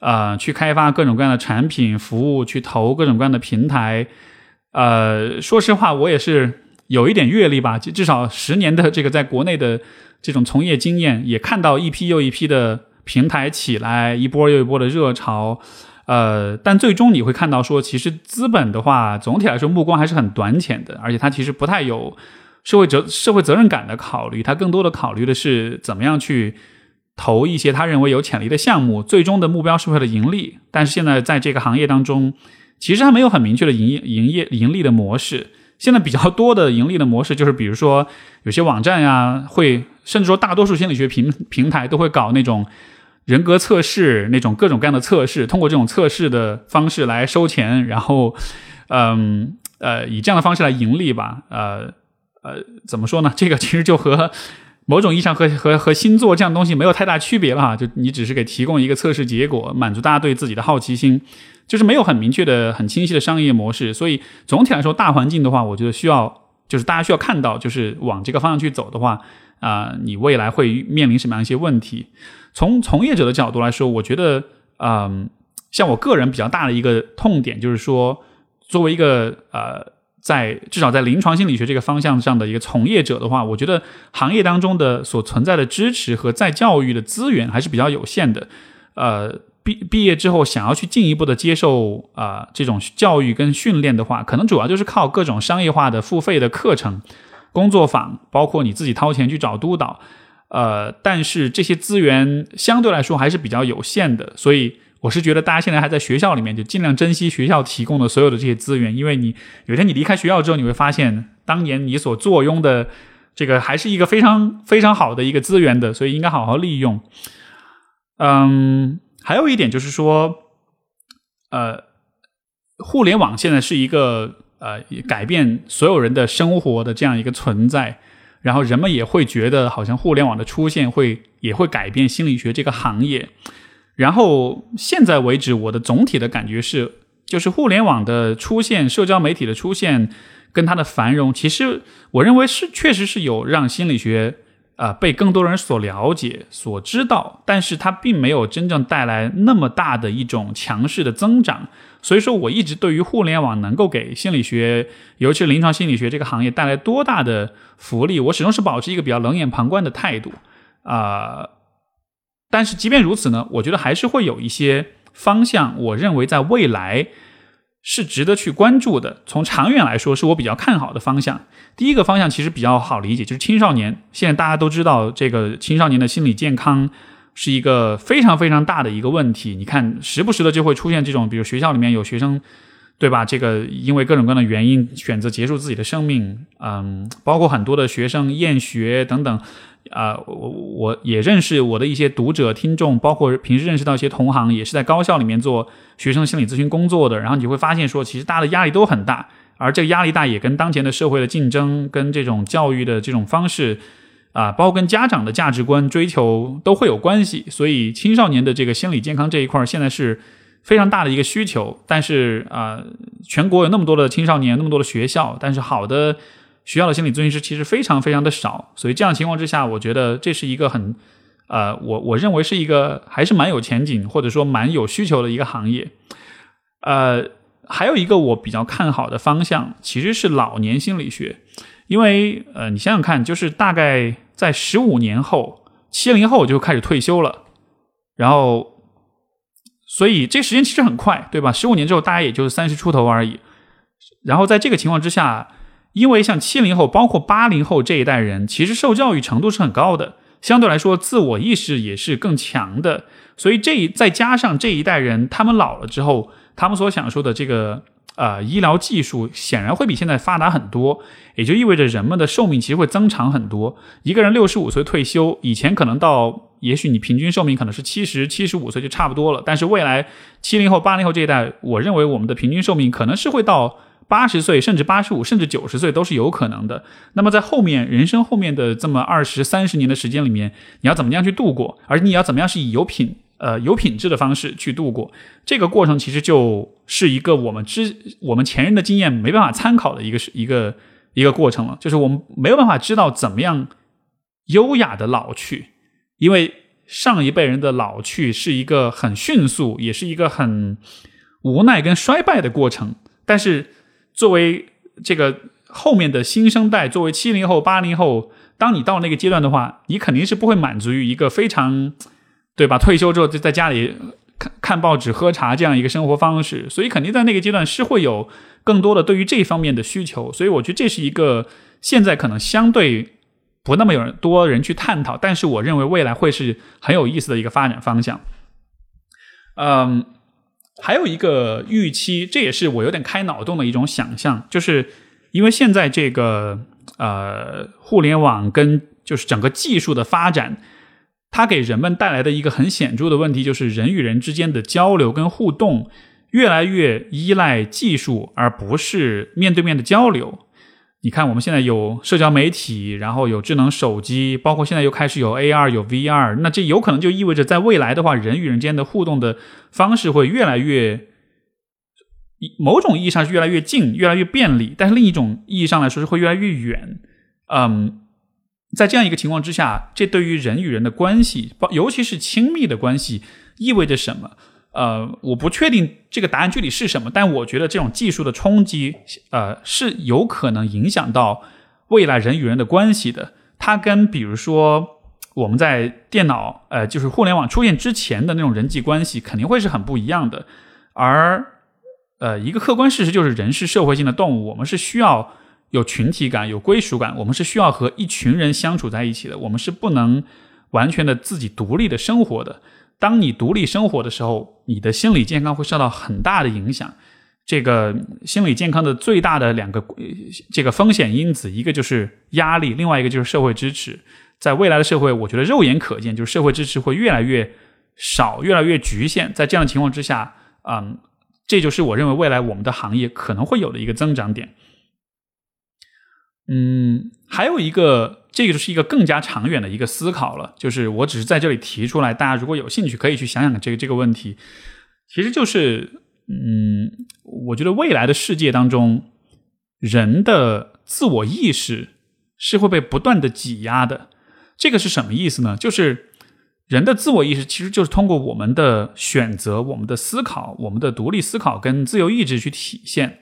呃，去开发各种各样的产品服务，去投各种各样的平台。呃，说实话，我也是有一点阅历吧，至少十年的这个在国内的这种从业经验，也看到一批又一批的平台起来，一波又一波的热潮。呃，但最终你会看到说，其实资本的话，总体来说目光还是很短浅的，而且它其实不太有社会责社会责任感的考虑，它更多的考虑的是怎么样去投一些他认为有潜力的项目，最终的目标是为了盈利。但是现在在这个行业当中，其实还没有很明确的营业营业盈利的模式。现在比较多的盈利的模式就是，比如说有些网站呀，会甚至说大多数心理学平平台都会搞那种。人格测试那种各种各样的测试，通过这种测试的方式来收钱，然后，嗯呃，以这样的方式来盈利吧。呃呃，怎么说呢？这个其实就和某种意义上和和和星座这样东西没有太大区别了哈。就你只是给提供一个测试结果，满足大家对自己的好奇心，就是没有很明确的、很清晰的商业模式。所以总体来说，大环境的话，我觉得需要就是大家需要看到，就是往这个方向去走的话，啊，你未来会面临什么样一些问题？从从业者的角度来说，我觉得，嗯，像我个人比较大的一个痛点就是说，作为一个呃，在至少在临床心理学这个方向上的一个从业者的话，我觉得行业当中的所存在的支持和再教育的资源还是比较有限的。呃，毕毕业之后想要去进一步的接受啊这种教育跟训练的话，可能主要就是靠各种商业化的付费的课程、工作坊，包括你自己掏钱去找督导。呃，但是这些资源相对来说还是比较有限的，所以我是觉得大家现在还在学校里面，就尽量珍惜学校提供的所有的这些资源，因为你有一天你离开学校之后，你会发现当年你所坐拥的这个还是一个非常非常好的一个资源的，所以应该好好利用。嗯，还有一点就是说，呃，互联网现在是一个呃改变所有人的生活的这样一个存在。然后人们也会觉得，好像互联网的出现会也会改变心理学这个行业。然后现在为止，我的总体的感觉是，就是互联网的出现、社交媒体的出现跟它的繁荣，其实我认为是确实是有让心理学啊被更多人所了解、所知道，但是它并没有真正带来那么大的一种强势的增长。所以说，我一直对于互联网能够给心理学，尤其是临床心理学这个行业带来多大的福利，我始终是保持一个比较冷眼旁观的态度啊。但是即便如此呢，我觉得还是会有一些方向，我认为在未来是值得去关注的。从长远来说，是我比较看好的方向。第一个方向其实比较好理解，就是青少年。现在大家都知道，这个青少年的心理健康。是一个非常非常大的一个问题。你看，时不时的就会出现这种，比如学校里面有学生，对吧？这个因为各种各样的原因选择结束自己的生命，嗯，包括很多的学生厌学等等。啊，我我也认识我的一些读者、听众，包括平时认识到一些同行，也是在高校里面做学生心理咨询工作的。然后你会发现说，其实大家的压力都很大，而这个压力大也跟当前的社会的竞争、跟这种教育的这种方式。啊，包括跟家长的价值观追求都会有关系，所以青少年的这个心理健康这一块现在是非常大的一个需求。但是啊，全国有那么多的青少年，那么多的学校，但是好的学校的心理咨询师其实非常非常的少。所以这样情况之下，我觉得这是一个很呃，我我认为是一个还是蛮有前景，或者说蛮有需求的一个行业。呃，还有一个我比较看好的方向其实是老年心理学，因为呃，你想想看，就是大概。在十五年后，七零后就开始退休了，然后，所以这时间其实很快，对吧？十五年之后，大家也就是三十出头而已。然后在这个情况之下，因为像七零后，包括八零后这一代人，其实受教育程度是很高的，相对来说自我意识也是更强的。所以这一再加上这一代人，他们老了之后，他们所享受的这个。呃，医疗技术显然会比现在发达很多，也就意味着人们的寿命其实会增长很多。一个人六十五岁退休，以前可能到，也许你平均寿命可能是七十七十五岁就差不多了。但是未来七零后、八零后这一代，我认为我们的平均寿命可能是会到八十岁，甚至八十五，甚至九十岁都是有可能的。那么在后面人生后面的这么二十三十年的时间里面，你要怎么样去度过？而你要怎么样是以有品？呃，有品质的方式去度过这个过程，其实就是一个我们之我们前人的经验没办法参考的一个是一个一个过程了。就是我们没有办法知道怎么样优雅的老去，因为上一辈人的老去是一个很迅速，也是一个很无奈跟衰败的过程。但是作为这个后面的新生代，作为七零后、八零后，当你到那个阶段的话，你肯定是不会满足于一个非常。对吧？退休之后就在家里看看报纸、喝茶这样一个生活方式，所以肯定在那个阶段是会有更多的对于这方面的需求。所以我觉得这是一个现在可能相对不那么有人多人去探讨，但是我认为未来会是很有意思的一个发展方向。嗯，还有一个预期，这也是我有点开脑洞的一种想象，就是因为现在这个呃互联网跟就是整个技术的发展，它给人们带来的一个很显著的问题，就是人与人之间的交流跟互动越来越依赖技术，而不是面对面的交流。你看，我们现在有社交媒体，然后有智能手机，包括现在又开始有 AR、有 VR，那这有可能就意味着，在未来的话，人与人间的互动的方式会越来越，某种意义上是越来越近、越来越便利，但是另一种意义上来说是会越来越远。嗯，在这样一个情况之下，这对于人与人的关系，尤其是亲密的关系，意味着什么？呃，我不确定这个答案具体是什么，但我觉得这种技术的冲击，呃，是有可能影响到未来人与人的关系的。它跟比如说我们在电脑，呃，就是互联网出现之前的那种人际关系，肯定会是很不一样的。而，呃，一个客观事实就是，人是社会性的动物，我们是需要有群体感、有归属感，我们是需要和一群人相处在一起的，我们是不能完全的自己独立的生活的。当你独立生活的时候，你的心理健康会受到很大的影响。这个心理健康的最大的两个这个风险因子，一个就是压力，另外一个就是社会支持。在未来的社会，我觉得肉眼可见，就是社会支持会越来越少，越来越局限。在这样的情况之下，嗯，这就是我认为未来我们的行业可能会有的一个增长点。嗯，还有一个。这个就是一个更加长远的一个思考了，就是我只是在这里提出来，大家如果有兴趣，可以去想想这个这个问题。其实就是，嗯，我觉得未来的世界当中，人的自我意识是会被不断的挤压的。这个是什么意思呢？就是人的自我意识其实就是通过我们的选择、我们的思考、我们的独立思考跟自由意志去体现。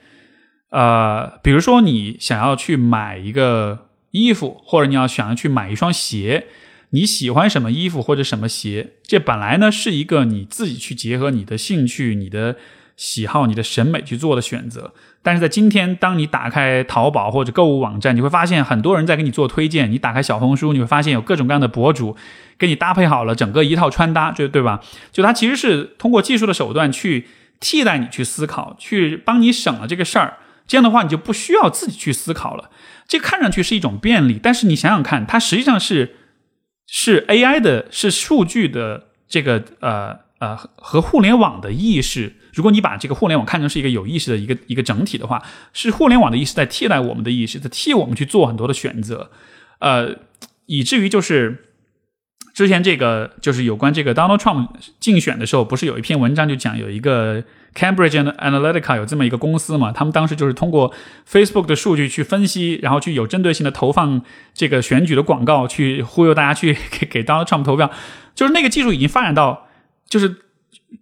呃，比如说你想要去买一个。衣服，或者你要想要去买一双鞋，你喜欢什么衣服或者什么鞋？这本来呢是一个你自己去结合你的兴趣、你的喜好、你的审美去做的选择。但是在今天，当你打开淘宝或者购物网站，你会发现很多人在给你做推荐。你打开小红书，你会发现有各种各样的博主给你搭配好了整个一套穿搭，就对吧？就它其实是通过技术的手段去替代你去思考，去帮你省了这个事儿。这样的话，你就不需要自己去思考了。这看上去是一种便利，但是你想想看，它实际上是是 AI 的，是数据的这个呃呃和互联网的意识。如果你把这个互联网看成是一个有意识的一个一个整体的话，是互联网的意识在替代我们的意识，在替我们去做很多的选择，呃，以至于就是之前这个就是有关这个 Donald Trump 竞选的时候，不是有一篇文章就讲有一个。Cambridge Analytica 有这么一个公司嘛？他们当时就是通过 Facebook 的数据去分析，然后去有针对性的投放这个选举的广告，去忽悠大家去给给 Donald Trump 投票。就是那个技术已经发展到，就是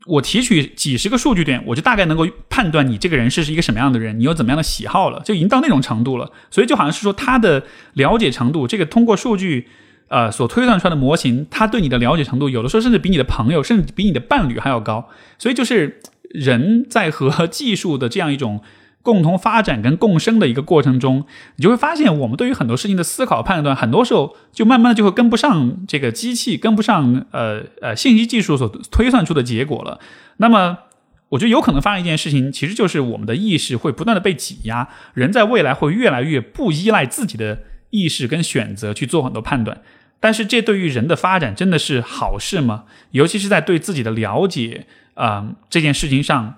我提取几十个数据点，我就大概能够判断你这个人是是一个什么样的人，你有怎么样的喜好了，就已经到那种程度了。所以就好像是说他的了解程度，这个通过数据呃所推算出来的模型，他对你的了解程度，有的时候甚至比你的朋友，甚至比你的伴侣还要高。所以就是。人在和技术的这样一种共同发展跟共生的一个过程中，你就会发现，我们对于很多事情的思考判断，很多时候就慢慢的就会跟不上这个机器，跟不上呃呃信息技术所推算出的结果了。那么，我觉得有可能发生一件事情，其实就是我们的意识会不断的被挤压，人在未来会越来越不依赖自己的意识跟选择去做很多判断。但是，这对于人的发展真的是好事吗？尤其是在对自己的了解。啊，这件事情上，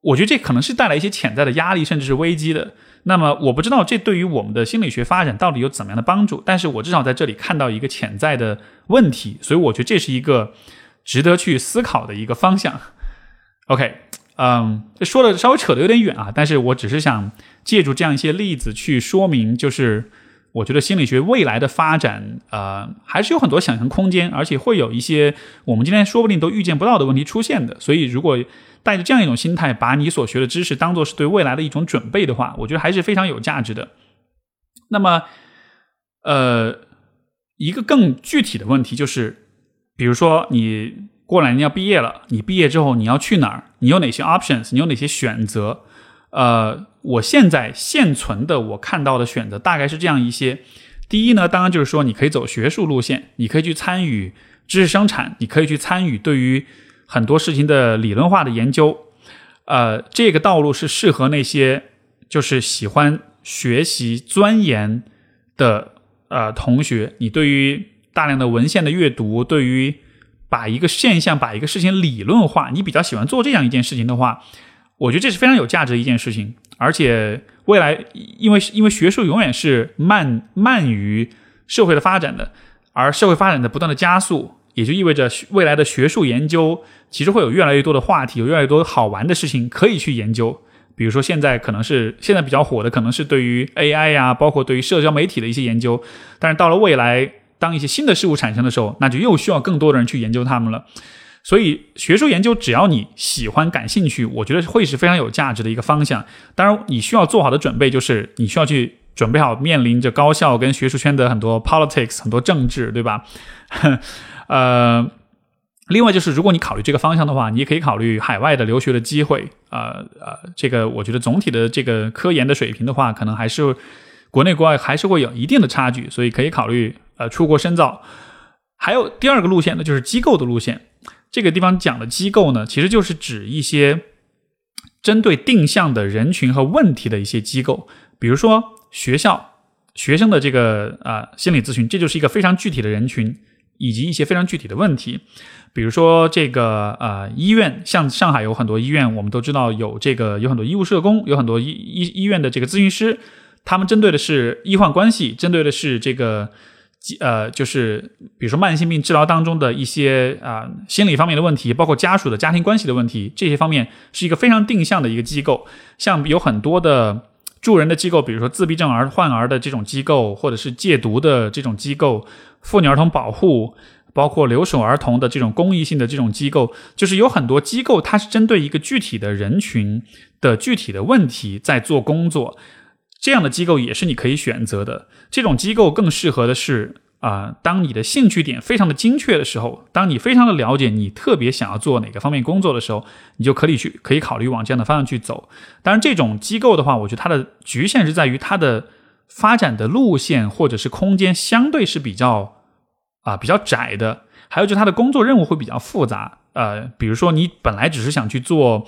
我觉得这可能是带来一些潜在的压力，甚至是危机的。那么，我不知道这对于我们的心理学发展到底有怎么样的帮助，但是我至少在这里看到一个潜在的问题，所以我觉得这是一个值得去思考的一个方向。OK，嗯，这说的稍微扯得有点远啊，但是我只是想借助这样一些例子去说明，就是。我觉得心理学未来的发展，呃，还是有很多想象空间，而且会有一些我们今天说不定都预见不到的问题出现的。所以，如果带着这样一种心态，把你所学的知识当做是对未来的一种准备的话，我觉得还是非常有价值的。那么，呃，一个更具体的问题就是，比如说你过两年要毕业了，你毕业之后你要去哪儿？你有哪些 options？你有哪些选择？呃，我现在现存的我看到的选择大概是这样一些。第一呢，当然就是说你可以走学术路线，你可以去参与知识生产，你可以去参与对于很多事情的理论化的研究。呃，这个道路是适合那些就是喜欢学习钻研的呃同学。你对于大量的文献的阅读，对于把一个现象、把一个事情理论化，你比较喜欢做这样一件事情的话，我觉得这是非常有价值的一件事情。而且未来，因为因为学术永远是慢慢于社会的发展的，而社会发展的不断的加速，也就意味着未来的学术研究其实会有越来越多的话题，有越来越多好玩的事情可以去研究。比如说现在可能是现在比较火的，可能是对于 AI 呀，包括对于社交媒体的一些研究。但是到了未来。当一些新的事物产生的时候，那就又需要更多的人去研究它们了。所以，学术研究只要你喜欢、感兴趣，我觉得会是非常有价值的一个方向。当然，你需要做好的准备就是你需要去准备好面临着高校跟学术圈的很多 politics、很多政治，对吧？呃，另外就是如果你考虑这个方向的话，你也可以考虑海外的留学的机会。呃呃，这个我觉得总体的这个科研的水平的话，可能还是国内国外还是会有一定的差距，所以可以考虑。呃，出国深造，还有第二个路线呢，就是机构的路线。这个地方讲的机构呢，其实就是指一些针对定向的人群和问题的一些机构，比如说学校、学生的这个啊心理咨询，这就是一个非常具体的人群，以及一些非常具体的问题。比如说这个呃医院，像上海有很多医院，我们都知道有这个有很多医务社工，有很多医医医院的这个咨询师，他们针对的是医患关系，针对的是这个。呃，就是比如说慢性病治疗当中的一些啊心理方面的问题，包括家属的家庭关系的问题，这些方面是一个非常定向的一个机构。像有很多的助人的机构，比如说自闭症儿患儿的这种机构，或者是戒毒的这种机构，妇女儿童保护，包括留守儿童的这种公益性的这种机构，就是有很多机构，它是针对一个具体的人群的具体的问题在做工作。这样的机构也是你可以选择的。这种机构更适合的是啊，当你的兴趣点非常的精确的时候，当你非常的了解你特别想要做哪个方面工作的时候，你就可以去可以考虑往这样的方向去走。当然，这种机构的话，我觉得它的局限是在于它的发展的路线或者是空间相对是比较啊比较窄的。还有就是它的工作任务会比较复杂。呃，比如说你本来只是想去做，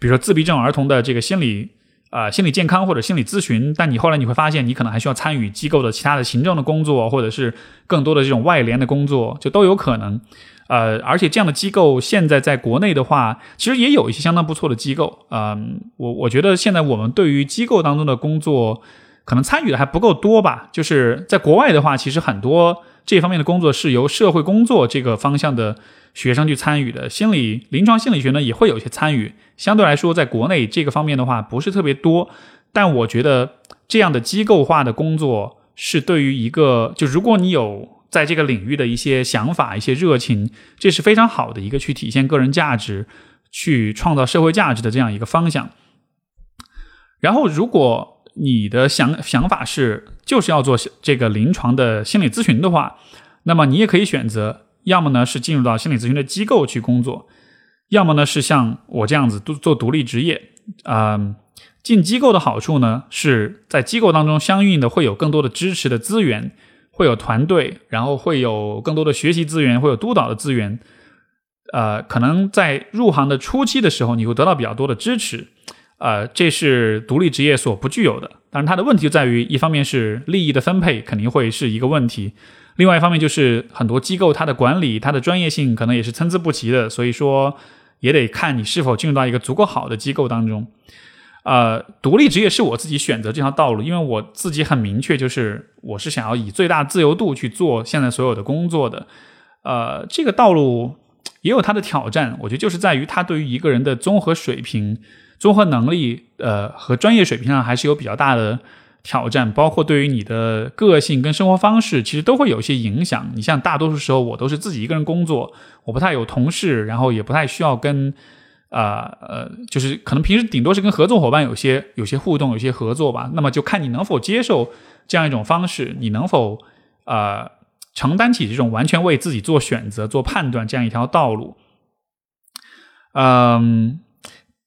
比如说自闭症儿童的这个心理。啊，心理健康或者心理咨询，但你后来你会发现，你可能还需要参与机构的其他的行政的工作，或者是更多的这种外联的工作，就都有可能。呃，而且这样的机构现在在国内的话，其实也有一些相当不错的机构。嗯，我我觉得现在我们对于机构当中的工作，可能参与的还不够多吧。就是在国外的话，其实很多这方面的工作是由社会工作这个方向的。学生去参与的心理临床心理学呢，也会有一些参与。相对来说，在国内这个方面的话，不是特别多。但我觉得这样的机构化的工作是对于一个，就如果你有在这个领域的一些想法、一些热情，这是非常好的一个去体现个人价值、去创造社会价值的这样一个方向。然后，如果你的想想法是就是要做这个临床的心理咨询的话，那么你也可以选择。要么呢是进入到心理咨询的机构去工作，要么呢是像我这样子做做独立职业。啊，进机构的好处呢是在机构当中相应的会有更多的支持的资源，会有团队，然后会有更多的学习资源，会有督导的资源。呃，可能在入行的初期的时候，你会得到比较多的支持。呃，这是独立职业所不具有的。但是，它的问题就在于，一方面是利益的分配肯定会是一个问题。另外一方面就是很多机构它的管理、它的专业性可能也是参差不齐的，所以说也得看你是否进入到一个足够好的机构当中。呃，独立职业是我自己选择这条道路，因为我自己很明确，就是我是想要以最大自由度去做现在所有的工作的。呃，这个道路也有它的挑战，我觉得就是在于它对于一个人的综合水平、综合能力，呃，和专业水平上还是有比较大的。挑战包括对于你的个性跟生活方式，其实都会有一些影响。你像大多数时候，我都是自己一个人工作，我不太有同事，然后也不太需要跟，呃呃，就是可能平时顶多是跟合作伙伴有些有些互动，有些合作吧。那么就看你能否接受这样一种方式，你能否呃承担起这种完全为自己做选择、做判断这样一条道路。嗯，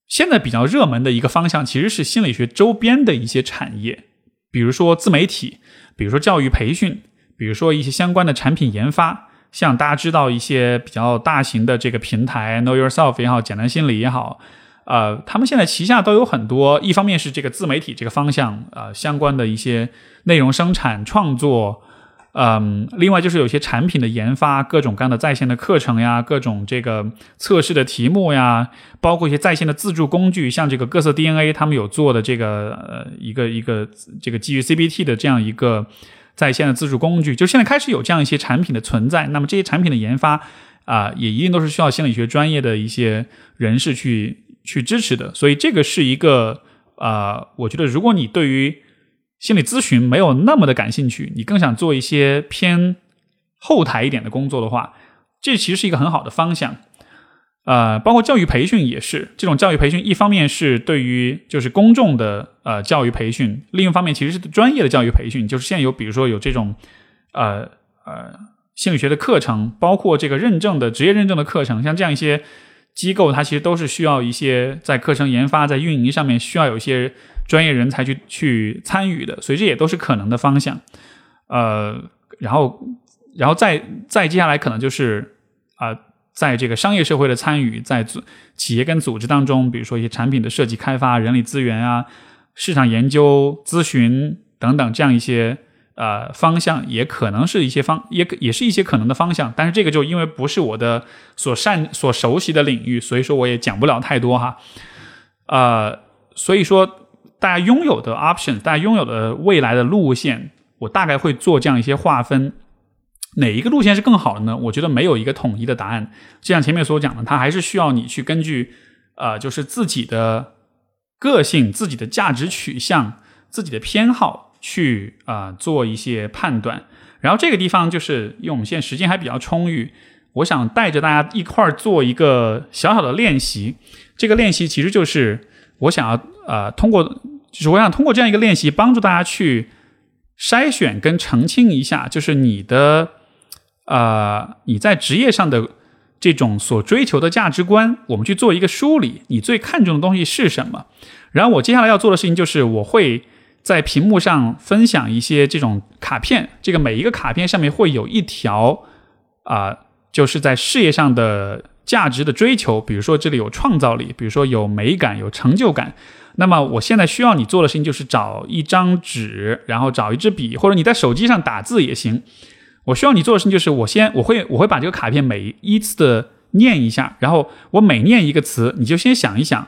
现在比较热门的一个方向其实是心理学周边的一些产业，比如说自媒体，比如说教育培训，比如说一些相关的产品研发。像大家知道一些比较大型的这个平台，Know Yourself 也好，简单心理也好，呃，他们现在旗下都有很多，一方面是这个自媒体这个方向，呃，相关的一些内容生产创作，嗯，另外就是有些产品的研发，各种各样的在线的课程呀，各种这个测试的题目呀，包括一些在线的自助工具，像这个各色 DNA，他们有做的这个呃一个一个这个基于 CBT 的这样一个。在线的自助工具，就现在开始有这样一些产品的存在。那么这些产品的研发啊，也一定都是需要心理学专业的一些人士去去支持的。所以这个是一个啊，我觉得如果你对于心理咨询没有那么的感兴趣，你更想做一些偏后台一点的工作的话，这其实是一个很好的方向。呃，包括教育培训也是，这种教育培训一方面是对于就是公众的呃教育培训，另一方面其实是专业的教育培训，就是现有比如说有这种呃呃心理学的课程，包括这个认证的职业认证的课程，像这样一些机构，它其实都是需要一些在课程研发、在运营上面需要有一些专业人才去去参与的，所以这也都是可能的方向。呃，然后然后再再接下来可能就是啊。在这个商业社会的参与，在组企业跟组织当中，比如说一些产品的设计开发、人力资源啊、市场研究、咨询等等这样一些呃方向，也可能是一些方，也也是一些可能的方向。但是这个就因为不是我的所善所熟悉的领域，所以说我也讲不了太多哈。呃，所以说大家拥有的 option，大家拥有的未来的路线，我大概会做这样一些划分。哪一个路线是更好的呢？我觉得没有一个统一的答案。就像前面所讲的，它还是需要你去根据，呃，就是自己的个性、自己的价值取向、自己的偏好去啊做一些判断。然后这个地方就是因为我们现在时间还比较充裕，我想带着大家一块儿做一个小小的练习。这个练习其实就是我想要呃通过，就是我想通过这样一个练习帮助大家去筛选跟澄清一下，就是你的。呃，你在职业上的这种所追求的价值观，我们去做一个梳理。你最看重的东西是什么？然后我接下来要做的事情就是，我会在屏幕上分享一些这种卡片。这个每一个卡片上面会有一条啊，就是在事业上的价值的追求。比如说这里有创造力，比如说有美感、有成就感。那么我现在需要你做的事情就是找一张纸，然后找一支笔，或者你在手机上打字也行。我需要你做的事情就是，我先我会我会把这个卡片每一次的念一下，然后我每念一个词，你就先想一想，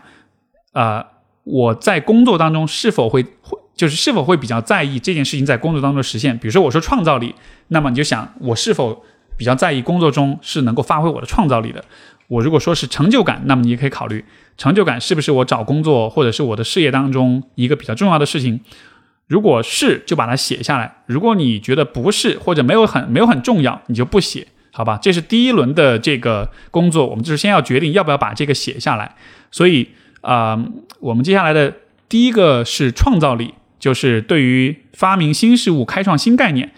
呃，我在工作当中是否会会就是是否会比较在意这件事情在工作当中实现。比如说我说创造力，那么你就想我是否比较在意工作中是能够发挥我的创造力的。我如果说是成就感，那么你也可以考虑成就感是不是我找工作或者是我的事业当中一个比较重要的事情。如果是，就把它写下来。如果你觉得不是，或者没有很没有很重要，你就不写，好吧？这是第一轮的这个工作，我们就是先要决定要不要把这个写下来。所以啊，我们接下来的第一个是创造力，就是对于发明新事物、开创新概念，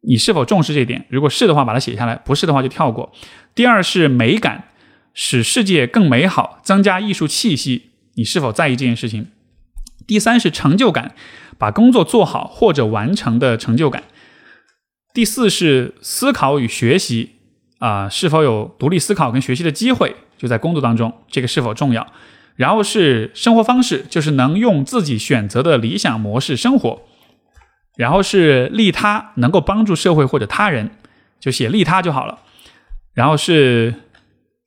你是否重视这点？如果是的话，把它写下来；不是的话，就跳过。第二是美感，使世界更美好，增加艺术气息，你是否在意这件事情？第三是成就感。把工作做好或者完成的成就感。第四是思考与学习啊，是否有独立思考跟学习的机会？就在工作当中，这个是否重要？然后是生活方式，就是能用自己选择的理想模式生活。然后是利他，能够帮助社会或者他人，就写利他就好了。然后是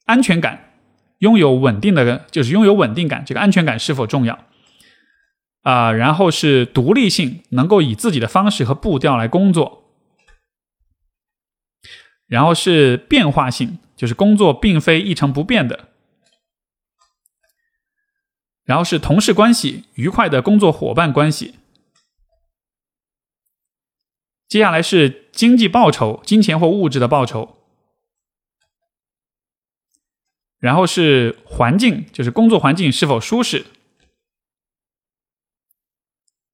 安全感，拥有稳定的，就是拥有稳定感，这个安全感是否重要？啊，然后是独立性，能够以自己的方式和步调来工作。然后是变化性，就是工作并非一成不变的。然后是同事关系，愉快的工作伙伴关系。接下来是经济报酬，金钱或物质的报酬。然后是环境，就是工作环境是否舒适。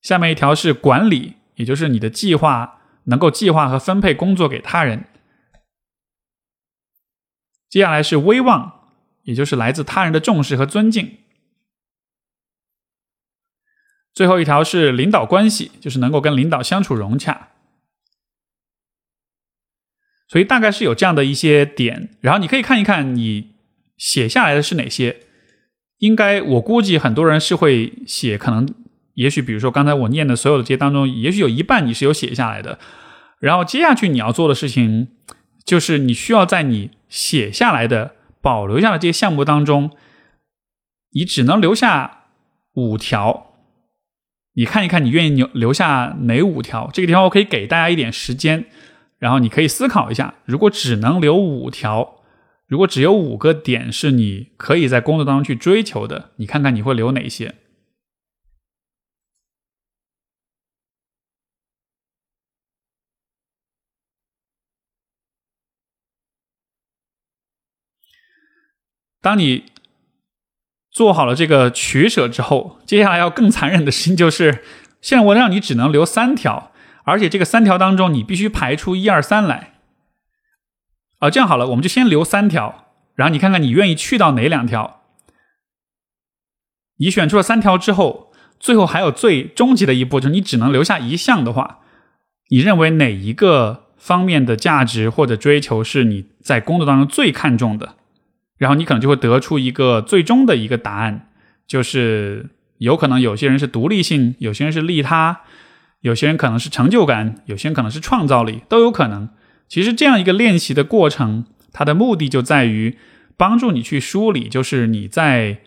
下面一条是管理，也就是你的计划能够计划和分配工作给他人。接下来是威望，也就是来自他人的重视和尊敬。最后一条是领导关系，就是能够跟领导相处融洽。所以大概是有这样的一些点，然后你可以看一看你写下来的是哪些。应该我估计很多人是会写，可能也许比如说刚才我念的所有的这些当中，也许有一半你是有写下来的。然后接下去你要做的事情，就是你需要在你写下来的、保留下的这些项目当中，你只能留下五条。你看一看，你愿意留留下哪五条？这个地方我可以给大家一点时间，然后你可以思考一下。如果只能留五条，如果只有五个点是你可以在工作当中去追求的，你看看你会留哪些？当你。做好了这个取舍之后，接下来要更残忍的事情就是，现在我让你只能留三条，而且这个三条当中你必须排出一二三来。啊，这样好了，我们就先留三条，然后你看看你愿意去到哪两条。你选出了三条之后，最后还有最终极的一步，就是你只能留下一项的话，你认为哪一个方面的价值或者追求是你在工作当中最看重的？然后你可能就会得出一个最终的一个答案，就是有可能有些人是独立性，有些人是利他，有些人可能是成就感，有些人可能是创造力，都有可能。其实这样一个练习的过程，它的目的就在于帮助你去梳理，就是你在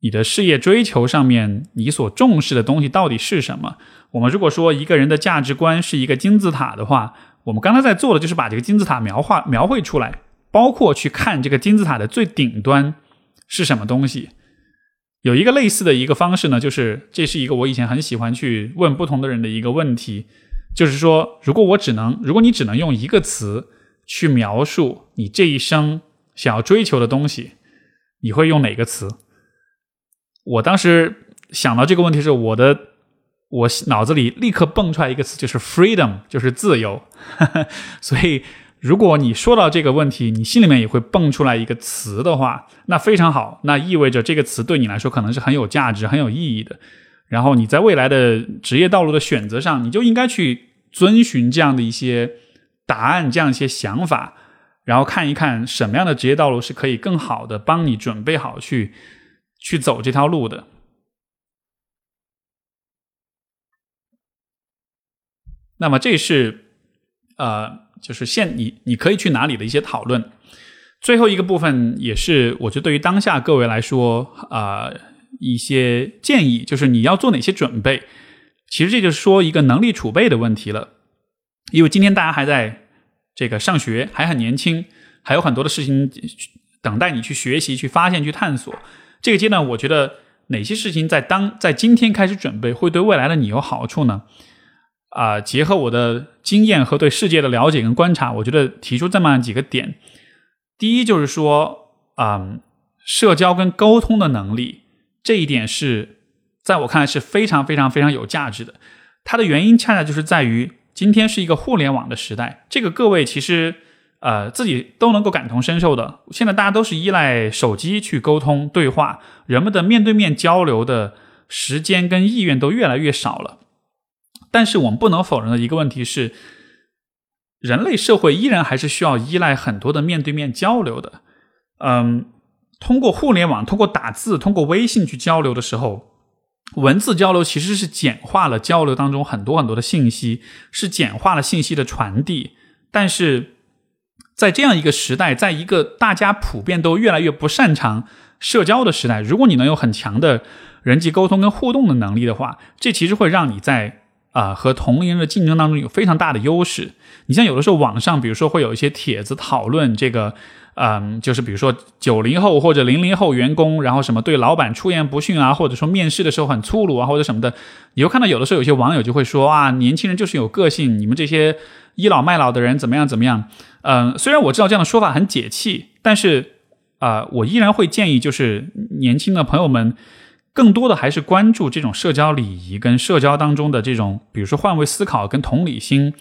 你的事业追求上面，你所重视的东西到底是什么。我们如果说一个人的价值观是一个金字塔的话，我们刚才在做的就是把这个金字塔描画描绘出来。包括去看这个金字塔的最顶端是什么东西，有一个类似的一个方式呢，就是这是一个我以前很喜欢去问不同的人的一个问题，就是说，如果我只能，如果你只能用一个词去描述你这一生想要追求的东西，你会用哪个词？我当时想到这个问题时，我的我脑子里立刻蹦出来一个词，就是 freedom，就是自由，所以。如果你说到这个问题，你心里面也会蹦出来一个词的话，那非常好，那意味着这个词对你来说可能是很有价值、很有意义的。然后你在未来的职业道路的选择上，你就应该去遵循这样的一些答案、这样一些想法，然后看一看什么样的职业道路是可以更好的帮你准备好去去走这条路的。那么这是呃。就是现你你可以去哪里的一些讨论，最后一个部分也是我觉得对于当下各位来说啊一些建议，就是你要做哪些准备。其实这就是说一个能力储备的问题了，因为今天大家还在这个上学，还很年轻，还有很多的事情等待你去学习、去发现、去探索。这个阶段，我觉得哪些事情在当在今天开始准备，会对未来的你有好处呢？啊，结合我的经验和对世界的了解跟观察，我觉得提出这么几个点。第一就是说，啊，社交跟沟通的能力，这一点是在我看来是非常非常非常有价值的。它的原因恰恰就是在于今天是一个互联网的时代，这个各位其实呃自己都能够感同身受的。现在大家都是依赖手机去沟通对话，人们的面对面交流的时间跟意愿都越来越少了。但是我们不能否认的一个问题是，人类社会依然还是需要依赖很多的面对面交流的。嗯，通过互联网、通过打字、通过微信去交流的时候，文字交流其实是简化了交流当中很多很多的信息，是简化了信息的传递。但是在这样一个时代，在一个大家普遍都越来越不擅长社交的时代，如果你能有很强的人际沟通跟互动的能力的话，这其实会让你在啊，和同龄人的竞争当中有非常大的优势。你像有的时候网上，比如说会有一些帖子讨论这个，嗯，就是比如说九零后或者零零后员工，然后什么对老板出言不逊啊，或者说面试的时候很粗鲁啊，或者什么的，你会看到有的时候有些网友就会说啊，年轻人就是有个性，你们这些倚老卖老的人怎么样怎么样？嗯，虽然我知道这样的说法很解气，但是啊，我依然会建议就是年轻的朋友们。更多的还是关注这种社交礼仪跟社交当中的这种，比如说换位思考跟同理心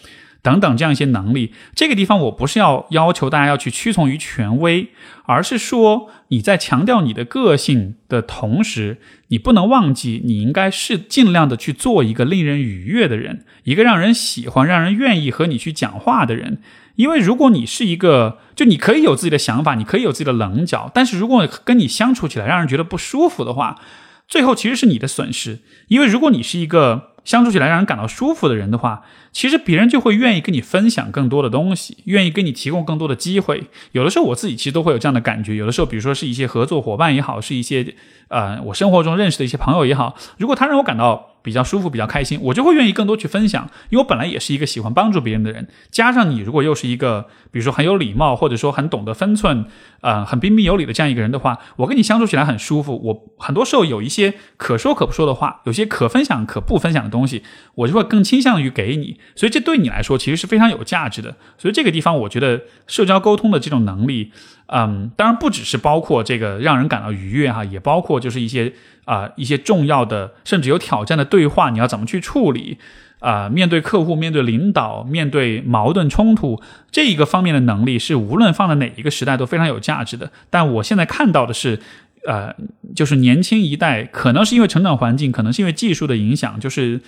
等等这样一些能力。这个地方我不是要要求大家要去屈从于权威，而是说你在强调你的个性的同时，你不能忘记你应该是尽量的去做一个令人愉悦的人，一个让人喜欢、让人愿意和你去讲话的人。因为如果你是一个，就你可以有自己的想法，你可以有自己的棱角，但是如果跟你相处起来让人觉得不舒服的话，最后其实是你的损失。因为如果你是一个相处起来让人感到舒服的人的话，其实别人就会愿意跟你分享更多的东西，愿意给你提供更多的机会。有的时候我自己其实都会有这样的感觉，有的时候比如说是一些合作伙伴也好，是一些呃我生活中认识的一些朋友也好，如果他让我感到。比较舒服，比较开心，我就会愿意更多去分享，因为我本来也是一个喜欢帮助别人的人。加上你如果又是一个，比如说很有礼貌，或者说很懂得分寸，呃，很彬彬有礼的这样一个人的话，我跟你相处起来很舒服。我很多时候有一些可说可不说的话，有些可分享可不分享的东西，我就会更倾向于给你。所以这对你来说其实是非常有价值的。所以这个地方，我觉得社交沟通的这种能力，嗯，当然不只是包括这个让人感到愉悦哈，也包括就是一些。啊，一些重要的甚至有挑战的对话，你要怎么去处理？啊，面对客户、面对领导、面对矛盾冲突，这一个方面的能力是无论放在哪一个时代都非常有价值的。但我现在看到的是，呃，就是年轻一代可能是因为成长环境，可能是因为技术的影响，就是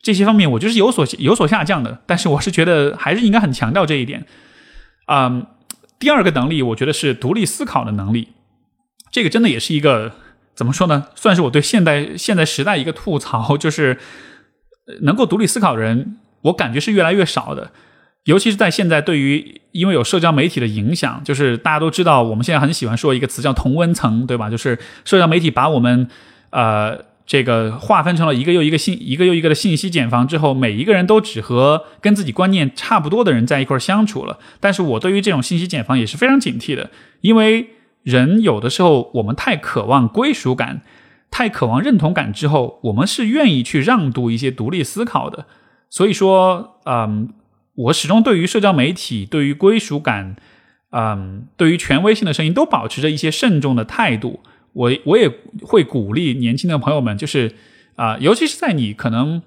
这些方面我觉得是有所有所下降的。但是我是觉得还是应该很强调这一点。嗯，第二个能力，我觉得是独立思考的能力，这个真的也是一个。怎么说呢？算是我对现代现在时代一个吐槽，就是能够独立思考的人，我感觉是越来越少的。尤其是在现在，对于因为有社交媒体的影响，就是大家都知道，我们现在很喜欢说一个词叫同温层，对吧？就是社交媒体把我们呃这个划分成了一个又一个信一个又一个的信息茧房之后，每一个人都只和跟自己观念差不多的人在一块相处了。但是我对于这种信息茧房也是非常警惕的，因为。人有的时候，我们太渴望归属感，太渴望认同感之后，我们是愿意去让渡一些独立思考的。所以说，嗯，我始终对于社交媒体、对于归属感、嗯，对于权威性的声音，都保持着一些慎重的态度。我我也会鼓励年轻的朋友们，就是啊，尤其是在你可能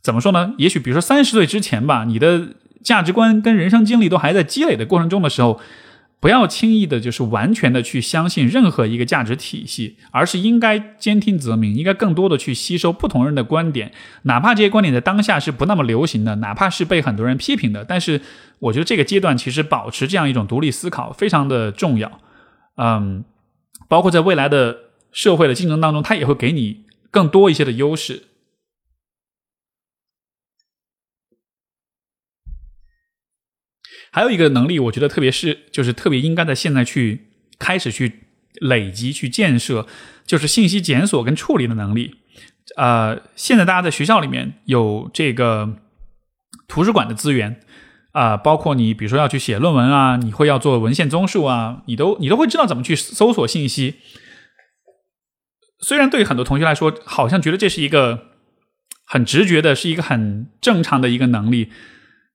怎么说呢？也许比如说三十岁之前吧，你的价值观跟人生经历都还在积累的过程中的时候。不要轻易的，就是完全的去相信任何一个价值体系，而是应该兼听则明，应该更多的去吸收不同人的观点，哪怕这些观点在当下是不那么流行的，哪怕是被很多人批评的，但是我觉得这个阶段其实保持这样一种独立思考非常的重要。嗯，包括在未来的社会的竞争当中，它也会给你更多一些的优势。还有一个能力，我觉得特别是就是特别应该在现在去开始去累积、去建设，就是信息检索跟处理的能力。呃，现在大家在学校里面有这个图书馆的资源啊，包括你比如说要去写论文啊，你会要做文献综述啊，你都你都会知道怎么去搜索信息。虽然对于很多同学来说，好像觉得这是一个很直觉的，是一个很正常的一个能力，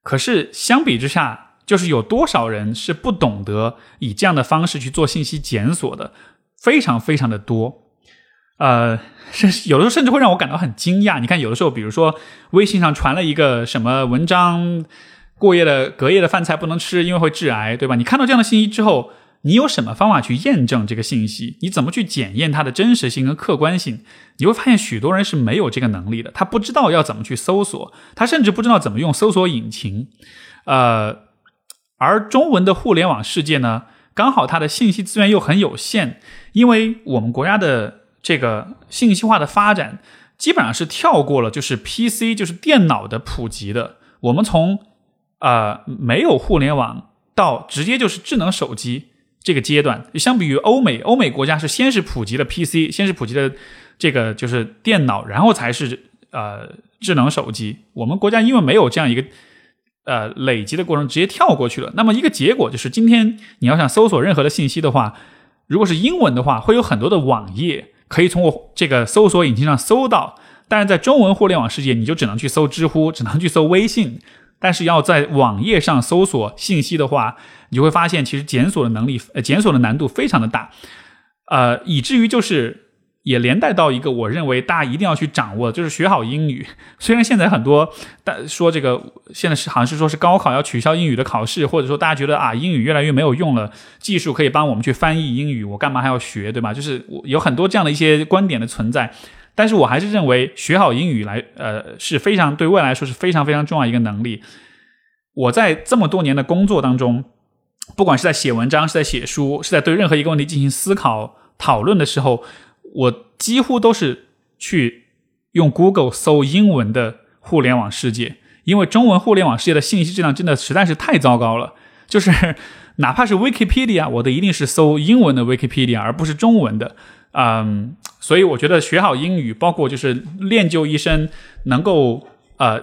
可是相比之下。就是有多少人是不懂得以这样的方式去做信息检索的，非常非常的多，呃，甚有的时候甚至会让我感到很惊讶。你看，有的时候，比如说微信上传了一个什么文章，过夜的隔夜的饭菜不能吃，因为会致癌，对吧？你看到这样的信息之后，你有什么方法去验证这个信息？你怎么去检验它的真实性跟客观性？你会发现，许多人是没有这个能力的，他不知道要怎么去搜索，他甚至不知道怎么用搜索引擎，呃。而中文的互联网世界呢，刚好它的信息资源又很有限，因为我们国家的这个信息化的发展，基本上是跳过了就是 PC 就是电脑的普及的。我们从呃没有互联网到直接就是智能手机这个阶段，相比于欧美，欧美国家是先是普及了 PC，先是普及了这个就是电脑，然后才是呃智能手机。我们国家因为没有这样一个。呃，累积的过程直接跳过去了。那么一个结果就是，今天你要想搜索任何的信息的话，如果是英文的话，会有很多的网页可以从我这个搜索引擎上搜到。但是在中文互联网世界，你就只能去搜知乎，只能去搜微信。但是要在网页上搜索信息的话，你就会发现，其实检索的能力，呃，检索的难度非常的大。呃，以至于就是也连带到一个我认为大家一定要去掌握，就是学好英语。虽然现在很多大说这个现在是好像是说是高考要取消英语的考试，或者说大家觉得啊英语越来越没有用了，技术可以帮我们去翻译英语，我干嘛还要学，对吧？就是有很多这样的一些观点的存在。但是我还是认为学好英语来呃是非常对未来说是非常非常重要一个能力。我在这么多年的工作当中，不管是在写文章，是在写书，是在对任何一个问题进行思考讨论的时候。我几乎都是去用 Google 搜英文的互联网世界，因为中文互联网世界的信息质量真的实在是太糟糕了。就是哪怕是 Wikipedia，我的一定是搜英文的 Wikipedia，而不是中文的。嗯，所以我觉得学好英语，包括就是练就一身能够呃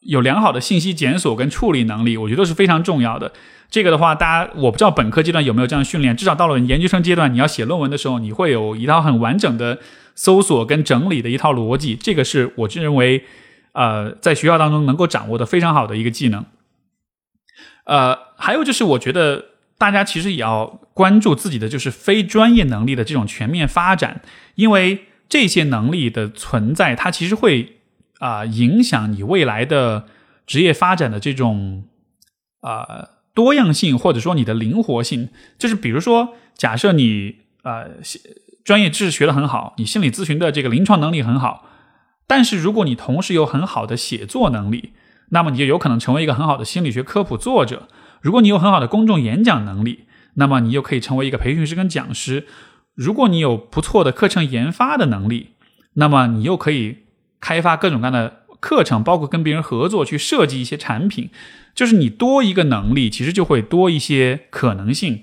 有良好的信息检索跟处理能力，我觉得是非常重要的。这个的话，大家我不知道本科阶段有没有这样训练，至少到了研究生阶段，你要写论文的时候，你会有一套很完整的搜索跟整理的一套逻辑。这个是我认为，呃，在学校当中能够掌握的非常好的一个技能。呃，还有就是，我觉得大家其实也要关注自己的就是非专业能力的这种全面发展，因为这些能力的存在，它其实会啊影响你未来的职业发展的这种啊。多样性或者说你的灵活性，就是比如说，假设你呃专业知识学得很好，你心理咨询的这个临床能力很好，但是如果你同时有很好的写作能力，那么你就有可能成为一个很好的心理学科普作者。如果你有很好的公众演讲能力，那么你就可以成为一个培训师跟讲师。如果你有不错的课程研发的能力，那么你又可以开发各种各样的课程，包括跟别人合作去设计一些产品。就是你多一个能力，其实就会多一些可能性。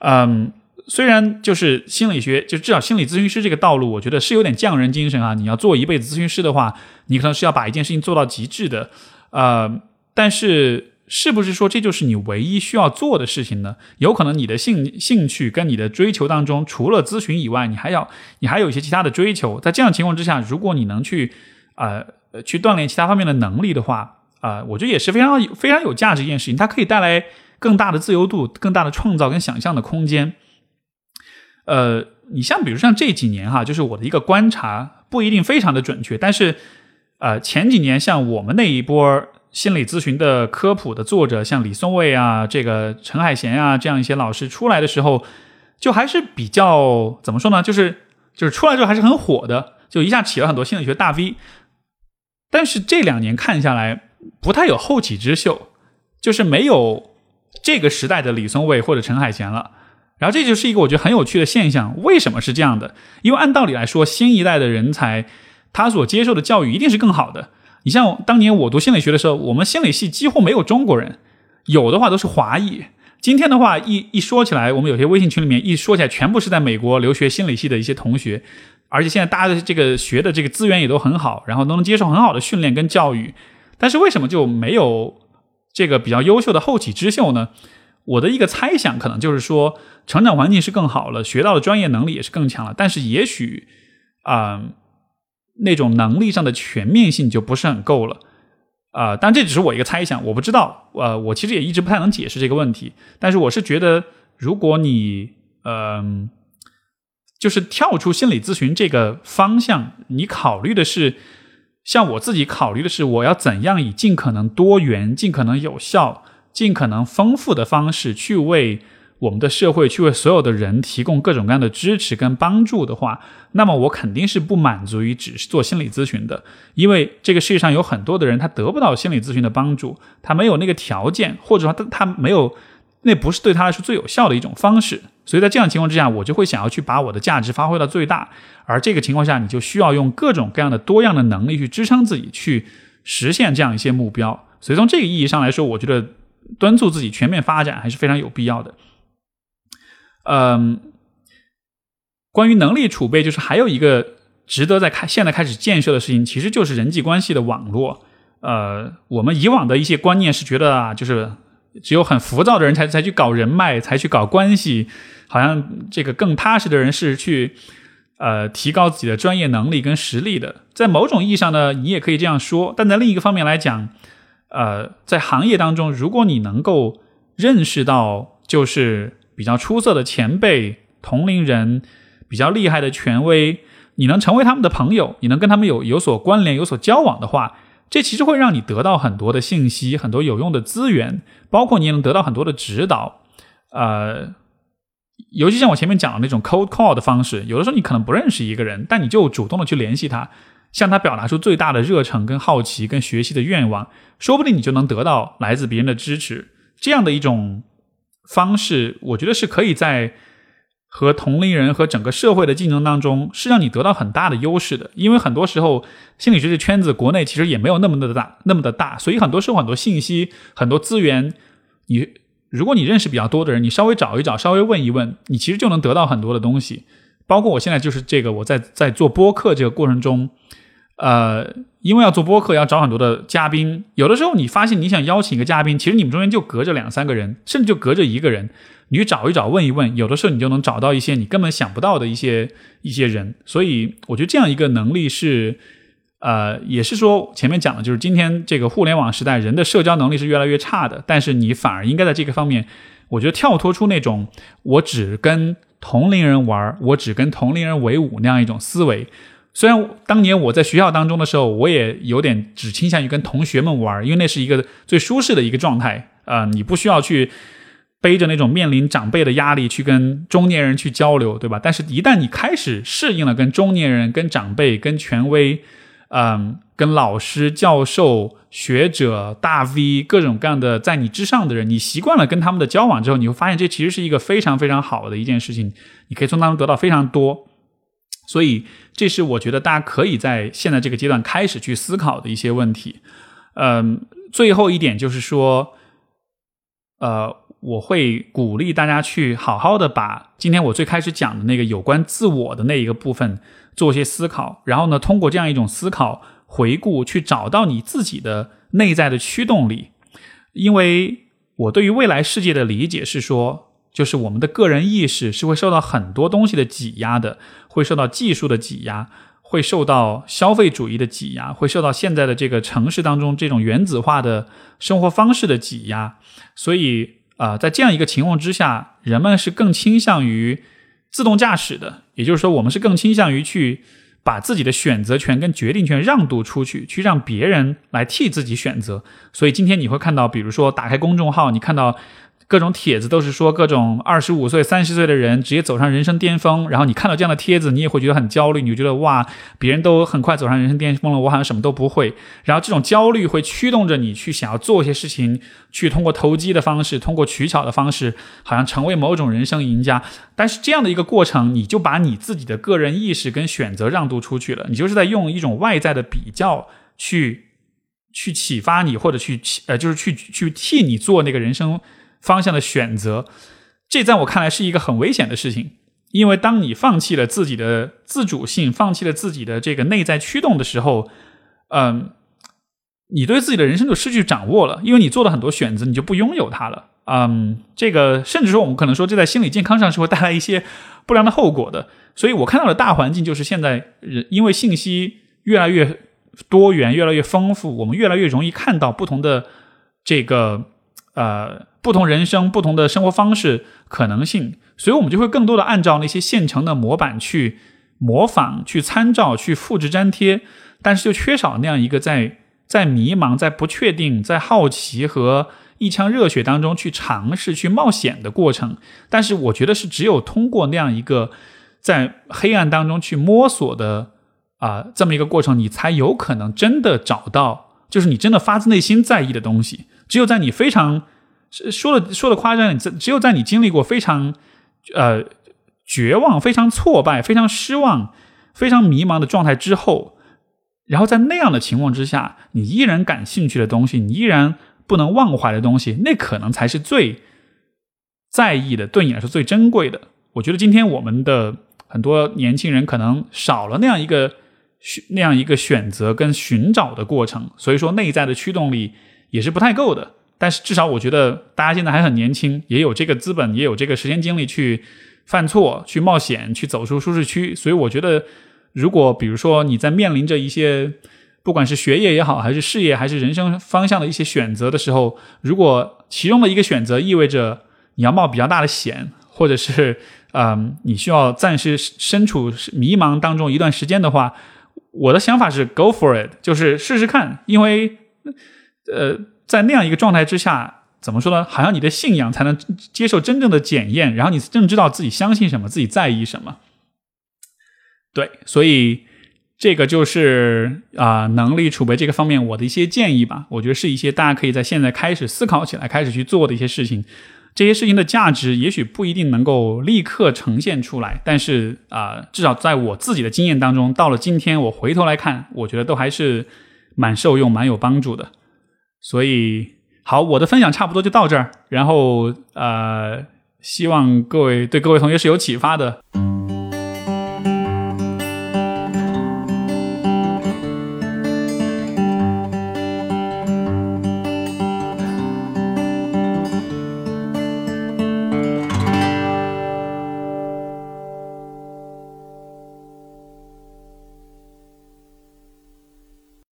嗯，虽然就是心理学，就至少心理咨询师这个道路，我觉得是有点匠人精神啊。你要做一辈子咨询师的话，你可能是要把一件事情做到极致的。呃，但是是不是说这就是你唯一需要做的事情呢？有可能你的兴兴趣跟你的追求当中，除了咨询以外，你还要你还有一些其他的追求。在这样情况之下，如果你能去呃去锻炼其他方面的能力的话。啊，我觉得也是非常非常有价值一件事情，它可以带来更大的自由度、更大的创造跟想象的空间。呃，你像比如像这几年哈，就是我的一个观察，不一定非常的准确，但是呃，前几年像我们那一波心理咨询的科普的作者，像李松蔚啊、这个陈海贤啊这样一些老师出来的时候，就还是比较怎么说呢？就是就是出来之后还是很火的，就一下起了很多心理学大 V。但是这两年看下来。不太有后起之秀，就是没有这个时代的李松蔚或者陈海贤了。然后这就是一个我觉得很有趣的现象。为什么是这样的？因为按道理来说，新一代的人才他所接受的教育一定是更好的。你像当年我读心理学的时候，我们心理系几乎没有中国人，有的话都是华裔。今天的话一一说起来，我们有些微信群里面一说起来，全部是在美国留学心理系的一些同学，而且现在大家的这个学的这个资源也都很好，然后都能接受很好的训练跟教育。但是为什么就没有这个比较优秀的后起之秀呢？我的一个猜想可能就是说，成长环境是更好了，学到的专业能力也是更强了，但是也许啊，那种能力上的全面性就不是很够了啊。但这只是我一个猜想，我不知道。呃，我其实也一直不太能解释这个问题。但是我是觉得，如果你嗯，就是跳出心理咨询这个方向，你考虑的是。像我自己考虑的是，我要怎样以尽可能多元、尽可能有效、尽可能丰富的方式去为我们的社会、去为所有的人提供各种各样的支持跟帮助的话，那么我肯定是不满足于只是做心理咨询的，因为这个世界上有很多的人他得不到心理咨询的帮助，他没有那个条件，或者说他他没有。那不是对他来说最有效的一种方式，所以在这样情况之下，我就会想要去把我的价值发挥到最大。而这个情况下，你就需要用各种各样的多样的能力去支撑自己，去实现这样一些目标。所以从这个意义上来说，我觉得敦促自己全面发展还是非常有必要的。嗯，关于能力储备，就是还有一个值得在开现在开始建设的事情，其实就是人际关系的网络。呃，我们以往的一些观念是觉得啊，就是。只有很浮躁的人才才去搞人脉，才去搞关系，好像这个更踏实的人是去呃提高自己的专业能力跟实力的。在某种意义上呢，你也可以这样说。但在另一个方面来讲，呃，在行业当中，如果你能够认识到就是比较出色的前辈、同龄人、比较厉害的权威，你能成为他们的朋友，你能跟他们有有所关联、有所交往的话，这其实会让你得到很多的信息、很多有用的资源，包括你也能得到很多的指导。呃，尤其像我前面讲的那种 cold call 的方式，有的时候你可能不认识一个人，但你就主动的去联系他，向他表达出最大的热诚、跟好奇、跟学习的愿望，说不定你就能得到来自别人的支持。这样的一种方式，我觉得是可以在。和同龄人和整个社会的竞争当中，是让你得到很大的优势的。因为很多时候，心理学的圈子国内其实也没有那么的大，那么的大，所以很多时候很多信息、很多资源，你如果你认识比较多的人，你稍微找一找，稍微问一问，你其实就能得到很多的东西。包括我现在就是这个，我在在做播客这个过程中，呃，因为要做播客，要找很多的嘉宾，有的时候你发现你想邀请一个嘉宾，其实你们中间就隔着两三个人，甚至就隔着一个人。你去找一找，问一问，有的时候你就能找到一些你根本想不到的一些一些人。所以我觉得这样一个能力是，呃，也是说前面讲的，就是今天这个互联网时代，人的社交能力是越来越差的。但是你反而应该在这个方面，我觉得跳脱出那种我只跟同龄人玩，我只跟同龄人为伍那样一种思维。虽然当年我在学校当中的时候，我也有点只倾向于跟同学们玩，因为那是一个最舒适的一个状态啊，你不需要去。背着那种面临长辈的压力去跟中年人去交流，对吧？但是，一旦你开始适应了跟中年人、跟长辈、跟权威，嗯，跟老师、教授、学者、大 V 各种各样的在你之上的人，你习惯了跟他们的交往之后，你会发现这其实是一个非常非常好的一件事情，你可以从当中得到非常多。所以，这是我觉得大家可以在现在这个阶段开始去思考的一些问题。嗯，最后一点就是说，呃。我会鼓励大家去好好的把今天我最开始讲的那个有关自我的那一个部分做一些思考，然后呢，通过这样一种思考回顾，去找到你自己的内在的驱动力。因为我对于未来世界的理解是说，就是我们的个人意识是会受到很多东西的挤压的，会受到技术的挤压，会受到消费主义的挤压，会受到现在的这个城市当中这种原子化的生活方式的挤压，所以。啊，在这样一个情况之下，人们是更倾向于自动驾驶的，也就是说，我们是更倾向于去把自己的选择权跟决定权让渡出去，去让别人来替自己选择。所以今天你会看到，比如说打开公众号，你看到。各种帖子都是说各种二十五岁、三十岁的人直接走上人生巅峰，然后你看到这样的帖子，你也会觉得很焦虑，你就觉得哇，别人都很快走上人生巅峰了，我好像什么都不会。然后这种焦虑会驱动着你去想要做一些事情，去通过投机的方式，通过取巧的方式，好像成为某种人生赢家。但是这样的一个过程，你就把你自己的个人意识跟选择让渡出去了，你就是在用一种外在的比较去去启发你，或者去呃，就是去去替你做那个人生。方向的选择，这在我看来是一个很危险的事情，因为当你放弃了自己的自主性，放弃了自己的这个内在驱动的时候，嗯，你对自己的人生就失去掌握了，因为你做了很多选择，你就不拥有它了。嗯，这个甚至说我们可能说这在心理健康上是会带来一些不良的后果的。所以我看到的大环境就是现在人因为信息越来越多元、越来越丰富，我们越来越容易看到不同的这个呃。不同人生、不同的生活方式可能性，所以我们就会更多的按照那些现成的模板去模仿、去参照、去复制粘贴，但是就缺少那样一个在在迷茫、在不确定、在好奇和一腔热血当中去尝试、去冒险的过程。但是我觉得是只有通过那样一个在黑暗当中去摸索的啊这么一个过程，你才有可能真的找到，就是你真的发自内心在意的东西。只有在你非常。说的说的夸张，只只有在你经历过非常，呃，绝望、非常挫败、非常失望、非常迷茫的状态之后，然后在那样的情况之下，你依然感兴趣的东西，你依然不能忘怀的东西，那可能才是最在意的，对你来说最珍贵的。我觉得今天我们的很多年轻人可能少了那样一个那样一个选择跟寻找的过程，所以说内在的驱动力也是不太够的。但是至少我觉得大家现在还很年轻，也有这个资本，也有这个时间精力去犯错、去冒险、去走出舒适区。所以我觉得，如果比如说你在面临着一些不管是学业也好，还是事业，还是人生方向的一些选择的时候，如果其中的一个选择意味着你要冒比较大的险，或者是嗯，你需要暂时身处迷茫当中一段时间的话，我的想法是 go for it，就是试试看，因为呃，在那样一个状态之下，怎么说呢？好像你的信仰才能接受真正的检验，然后你真正知道自己相信什么，自己在意什么。对，所以这个就是啊，能力储备这个方面我的一些建议吧。我觉得是一些大家可以在现在开始思考起来，开始去做的一些事情。这些事情的价值也许不一定能够立刻呈现出来，但是啊，至少在我自己的经验当中，到了今天我回头来看，我觉得都还是蛮受用、蛮有帮助的。所以，好，我的分享差不多就到这儿。然后，呃，希望各位对各位同学是有启发的。